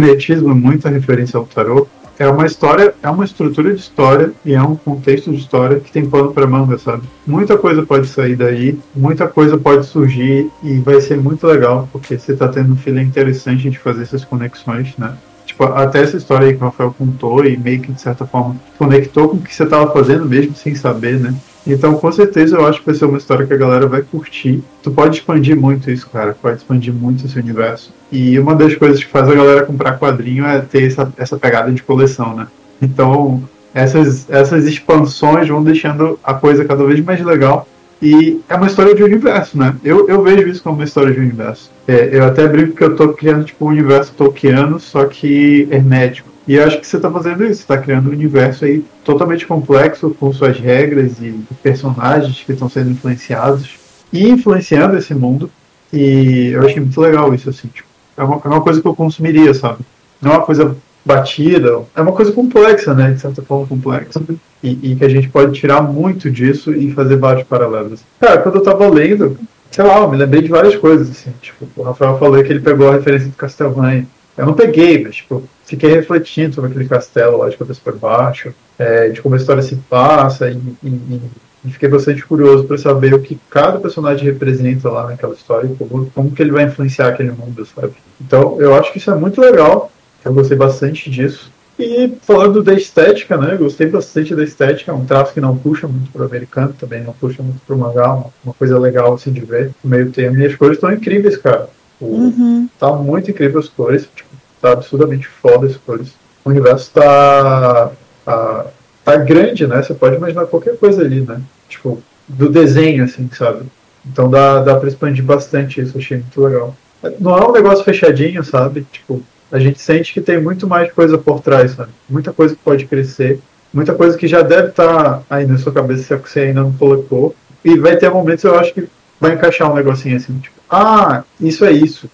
muita referência ao tarô é uma história, é uma estrutura de história e é um contexto de história que tem pano para manga, sabe? Muita coisa pode sair daí, muita coisa pode surgir e vai ser muito legal porque você tá tendo um filho interessante de fazer essas conexões, né? Tipo, até essa história aí que o Rafael contou e meio que de certa forma conectou com o que você tava fazendo mesmo sem saber, né? Então, com certeza, eu acho que vai ser uma história que a galera vai curtir. Tu pode expandir muito isso, cara. Pode expandir muito esse universo. E uma das coisas que faz a galera comprar quadrinho é ter essa, essa pegada de coleção, né? Então, essas, essas expansões vão deixando a coisa cada vez mais legal. E é uma história de universo, né? Eu, eu vejo isso como uma história de universo. É, eu até brinco que eu tô criando tipo um universo tolkiano, só que hermético. E eu acho que você está fazendo isso, está criando um universo aí totalmente complexo, com suas regras e personagens que estão sendo influenciados e influenciando esse mundo. E eu achei muito legal isso, assim, tipo, é uma, é uma coisa que eu consumiria, sabe? Não é uma coisa batida, é uma coisa complexa, né? De certa forma complexa. E, e, que a gente pode tirar muito disso e fazer vários paralelos. Cara, quando eu tava lendo, sei lá, eu me lembrei de várias coisas, assim. Tipo, o Rafael falou que ele pegou a referência do Castlevania. Eu não peguei, mas, tipo, fiquei refletindo sobre aquele castelo lá de cabeça por baixo, é, de como a história se passa, e, e, e fiquei bastante curioso para saber o que cada personagem representa lá naquela história e como, como que ele vai influenciar aquele mundo, sabe? Então, eu acho que isso é muito legal, eu gostei bastante disso. E falando da estética, né? Gostei bastante da estética, é um traço que não puxa muito pro americano, também não puxa muito pro mangá, uma, uma coisa legal assim de ver, meio termo. E as cores estão incríveis, cara. O, uhum. Tá muito incrível as cores. Tipo, tá absurdamente foda as cores. O universo tá, tá, tá grande, né? Você pode imaginar qualquer coisa ali, né? Tipo, do desenho, assim, sabe? Então dá, dá pra expandir bastante isso, achei muito legal. Não é um negócio fechadinho, sabe? Tipo, a gente sente que tem muito mais coisa por trás, sabe? Muita coisa que pode crescer, muita coisa que já deve estar tá aí na sua cabeça se você ainda não colocou. E vai ter momentos, eu acho que vai encaixar um negocinho assim, tipo, ah, isso é isso.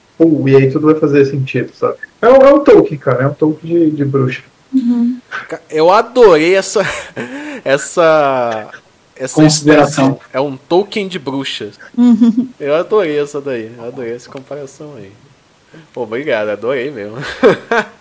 E aí tudo vai fazer sentido, sabe? É, um, é um Tolkien, cara. É um Tolkien de, de bruxa. Uhum. Eu adorei essa. essa. Essa consideração. É um Tolkien de bruxas. Uhum. Eu adorei essa daí. Eu adorei essa comparação aí. Pô, obrigado, adorei mesmo.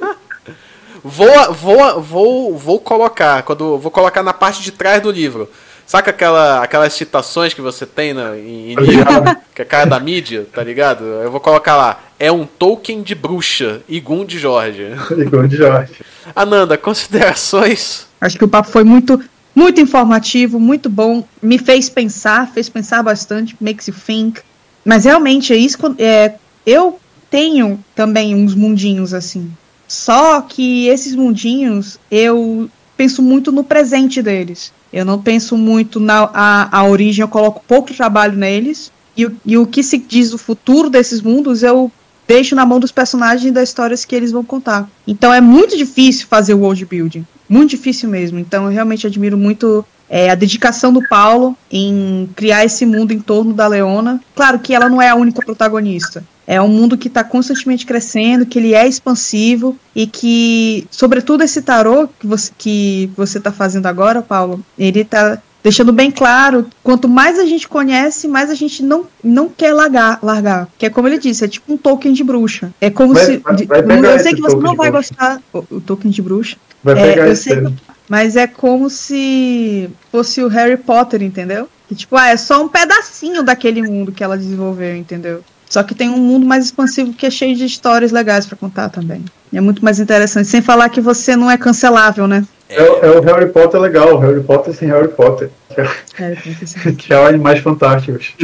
vou, vou, vou, vou colocar, quando vou colocar na parte de trás do livro. Saca aquela, aquelas citações que você tem na, em, em livro, que é cara da mídia, tá ligado? Eu vou colocar lá. É um Tolkien de bruxa, Igun de Jorge. Igun de Jorge. Ananda, considerações? Acho que o papo foi muito, muito informativo, muito bom. Me fez pensar, fez pensar bastante, makes you think. Mas realmente é isso. É, eu tenho também uns mundinhos assim. Só que esses mundinhos eu penso muito no presente deles. Eu não penso muito na a, a origem, eu coloco pouco trabalho neles. E, e o que se diz do futuro desses mundos, eu deixo na mão dos personagens das histórias que eles vão contar. Então é muito difícil fazer o world building. Muito difícil mesmo. Então eu realmente admiro muito é, a dedicação do Paulo em criar esse mundo em torno da Leona. Claro que ela não é a única protagonista. É um mundo que está constantemente crescendo, que ele é expansivo e que, sobretudo, esse tarô que você que você está fazendo agora, Paulo, ele está deixando bem claro, quanto mais a gente conhece, mais a gente não, não quer largar, largar. Que é como ele disse, é tipo um token de bruxa. É como Vai- se. vai- de- vai eu sei que você não vai bruxa. gostar. O, o token de bruxa. Vai É, pegar eu esse sei termo. Mas é como se fosse o Harry Potter, entendeu? Que tipo, ah, é só um pedacinho daquele mundo que ela desenvolveu, entendeu? Só que tem um mundo mais expansivo que é cheio de histórias legais pra contar também. E é muito mais interessante. Sem falar que você não é cancelável, né? É, o- é o Harry Potter legal, o Harry Potter sem Harry Potter. Que é, É, tem que ser. que é o Animais Fantásticos.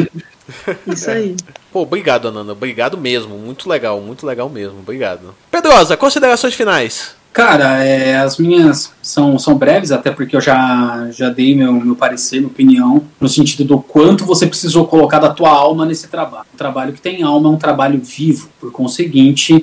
isso aí. Pô, obrigado, Ananda. Obrigado mesmo. Muito legal, muito legal mesmo. Obrigado. Pedrosa, considerações finais. Cara, é, as minhas são, são breves, até porque eu já, já dei meu, meu parecer, minha opinião, no sentido do quanto você precisou colocar da tua alma nesse trabalho. Um trabalho que tem alma é um trabalho vivo, por conseguinte,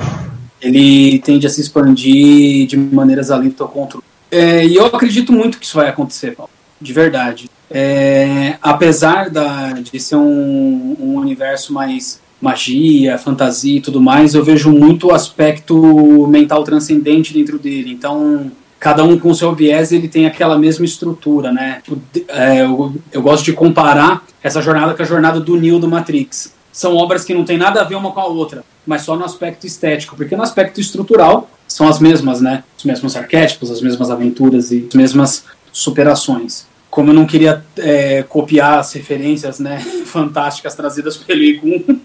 ele tende a se expandir de maneiras além do teu controle. É, e eu acredito muito que isso vai acontecer, Paulo, de verdade. É, apesar da, de ser um, um universo mais magia, fantasia e tudo mais, eu vejo muito o aspecto mental transcendente dentro dele. Então, cada um com seu viés, ele tem aquela mesma estrutura, né? É, eu, eu gosto de comparar essa jornada com a jornada do Neo do Matrix. São obras que não tem nada a ver uma com a outra, mas só no aspecto estético, porque no aspecto estrutural são as mesmas, né? Os mesmos arquétipos, as mesmas aventuras e as mesmas superações. Como eu não queria é, copiar as referências né, fantásticas trazidas pelo Igum,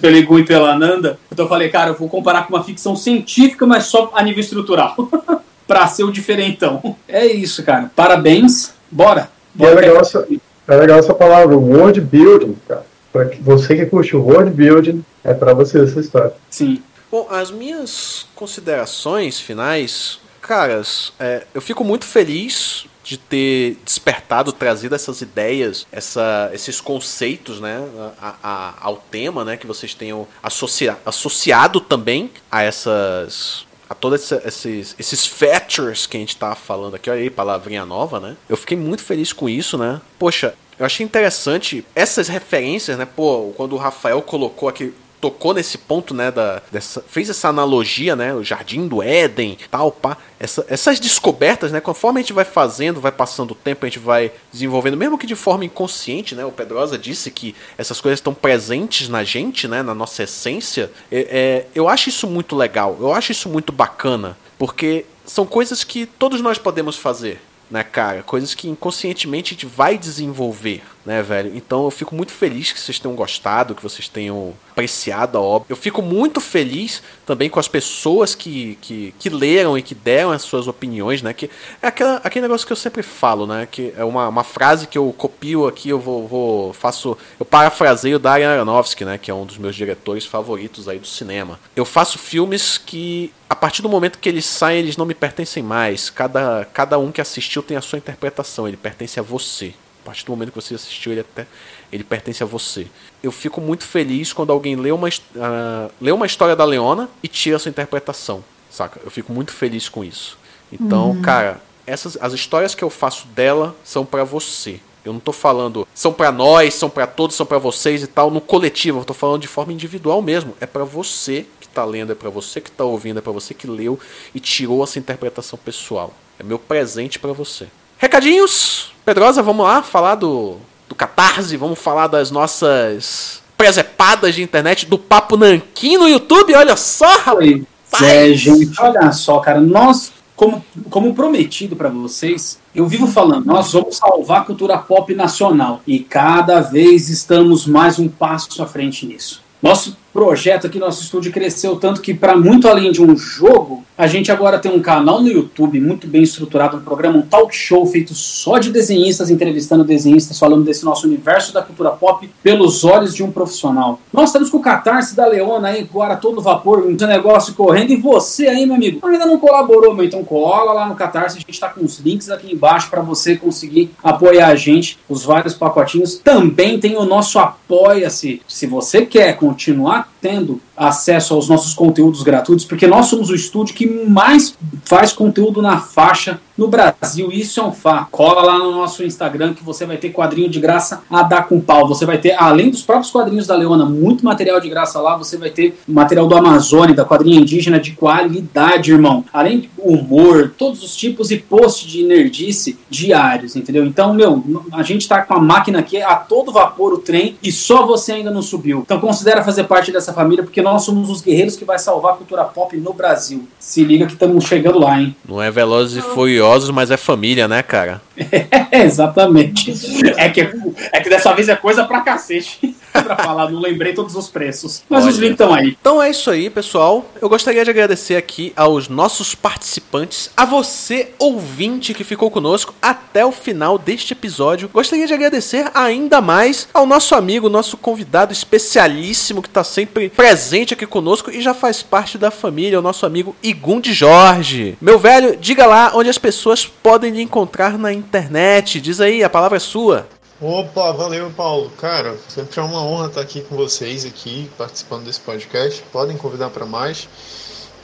pelo Igum e pela Ananda, então eu falei, cara, eu vou comparar com uma ficção científica, mas só a nível estrutural, pra ser o diferentão. É isso, cara. Parabéns. Bora. E é Bora legal, essa, é legal essa palavra, world building, cara. Pra que- você que curte o world building, é pra você essa história. Sim. Bom, as minhas considerações finais, caras, é, eu fico muito feliz de ter despertado, trazido essas ideias, essa, esses conceitos, né, a- a- ao tema, né, que vocês tenham associa, associado também a essas a todos esses, esses features que a gente tá falando aqui, olha aí, palavrinha nova, né? Eu fiquei muito feliz com isso, né? Poxa, eu achei interessante essas referências, né? Pô, quando o Rafael colocou aqui, tocou nesse ponto, né, da, dessa, fez essa analogia, né, o Jardim do Éden, tal, pá, essa, essas descobertas, né, conforme a gente vai fazendo, vai passando o tempo, a gente vai desenvolvendo, mesmo que de forma inconsciente, né, o Pedrosa disse que essas coisas estão presentes na gente, né, na nossa essência, é, é, eu acho isso muito legal, eu acho isso muito bacana, porque são coisas que todos nós podemos fazer, né, cara? Coisas que inconscientemente a gente vai desenvolver, né, velho? Então eu fico muito feliz que vocês tenham gostado, que vocês tenham apreciado a obra. Eu fico muito feliz também com as pessoas que, que, que leram e que deram as suas opiniões, né? Que é aquela, aquele negócio que eu sempre falo, né? Que é uma, uma frase que eu copio aqui, eu vou, vou faço, eu parafraseio Darren Aronofsky, né? Que é um dos meus diretores favoritos aí do cinema. Eu faço filmes que a partir do momento que eles saem, eles não me pertencem mais. Cada, cada um que assistiu tem a sua interpretação, ele pertence a você. A partir do momento que você assistiu, ele até ele pertence a você. Eu fico muito feliz quando alguém lê uma, ah, lê uma história da Leona e tira a sua interpretação, saca? Eu fico muito feliz com isso. Então, cara, essas as histórias que eu faço dela são pra você. Eu não tô falando são pra nós, são pra todos, são pra vocês e tal, no coletivo, eu tô falando de forma individual mesmo. É pra você que tá lendo, é pra você que tá ouvindo, é pra você que leu e tirou essa interpretação pessoal. É meu presente pra você. Recadinhos? Pedrosa, vamos lá falar do, do Catarse, vamos falar das nossas presepadas de internet, do Papo Nanquim no YouTube, olha só, rapaz! Oi. É, gente, olha só, cara, nós, como, como prometido pra vocês, eu vivo falando, nós vamos salvar a cultura pop nacional e cada vez estamos mais um passo à frente nisso. Nosso projeto aqui, nosso estúdio cresceu tanto que, para muito além de um jogo, a gente agora tem um canal no YouTube muito bem estruturado, um programa, um talk show feito só de desenhistas, entrevistando desenhistas, falando desse nosso universo da cultura pop pelos olhos de um profissional. Nós estamos com o Catarse da Leona aí, agora todo vapor, um negócio correndo, e você aí, meu amigo, ainda não colaborou, meu, então cola lá no Catarse, a gente está com os links aqui embaixo para você conseguir apoiar a gente, os vários pacotinhos. Também tem o nosso Apoia-se, se você quer continuar tendo acesso aos nossos conteúdos gratuitos, porque nós somos o estúdio que mais faz conteúdo na faixa no Brasil. Isso é um fato. Cola lá no nosso Instagram que você vai ter quadrinho de graça a dar com pau. Você vai ter, além dos próprios quadrinhos da Leona, muito material de graça lá. Você vai ter material do Amazônia, da quadrinha indígena de qualidade, irmão. Além de humor, todos os tipos e posts de nerdice diários, entendeu? Então, meu, a gente tá com a máquina aqui a todo vapor o trem e só você ainda não subiu. Então considera fazer parte dessa família porque nós somos os guerreiros que vai salvar a cultura pop no Brasil. Se liga que estamos chegando lá, hein? Não é Velozes e Furiosos, mas é família, né, cara? É, exatamente. É que, é que dessa vez é coisa pra cacete. pra falar, não lembrei todos os preços. Mas Olha. os links estão aí. Então é isso aí, pessoal. Eu gostaria de agradecer aqui aos nossos participantes, a você, ouvinte, que ficou conosco até o final deste episódio. Gostaria de agradecer ainda mais ao nosso amigo, nosso convidado especialíssimo que está sempre presente aqui conosco e já faz parte da família, o nosso amigo Igundi Jorge. Meu velho, diga lá onde as pessoas podem lhe encontrar na internet. Diz aí, a palavra é sua. Opa, valeu, Paulo. Cara, sempre é uma honra estar aqui com vocês, aqui, participando desse podcast. Podem convidar para mais.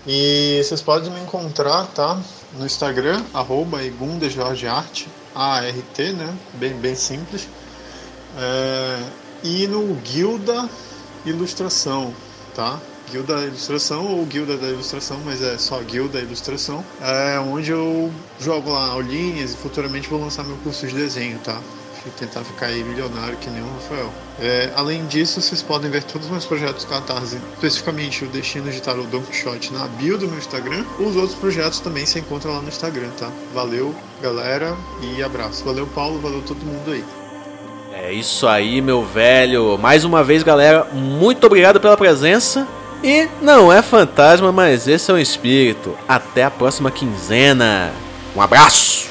E vocês podem me encontrar, tá? No Instagram, arroba egundajorgearte, A-R-T, né? Bem, bem simples. É, e no Guilda Ilustração, tá? Guilda Ilustração ou Guilda da Ilustração, mas é só Guilda Ilustração. É onde eu jogo lá aulinhas e futuramente vou lançar meu curso de desenho, tá? Tentar ficar aí milionário que nem o Rafael. É, além disso, vocês podem ver todos os meus projetos Catarse, especificamente o Destino de Tarot Don Quixote na bio do meu Instagram. Os outros projetos também se encontram lá no Instagram, tá? Valeu, galera, e abraço. Valeu, Paulo, valeu todo mundo aí. É isso aí, meu velho. Mais uma vez, galera, muito obrigado pela presença. E não é fantasma, mas esse é um espírito. Até a próxima quinzena. Um abraço!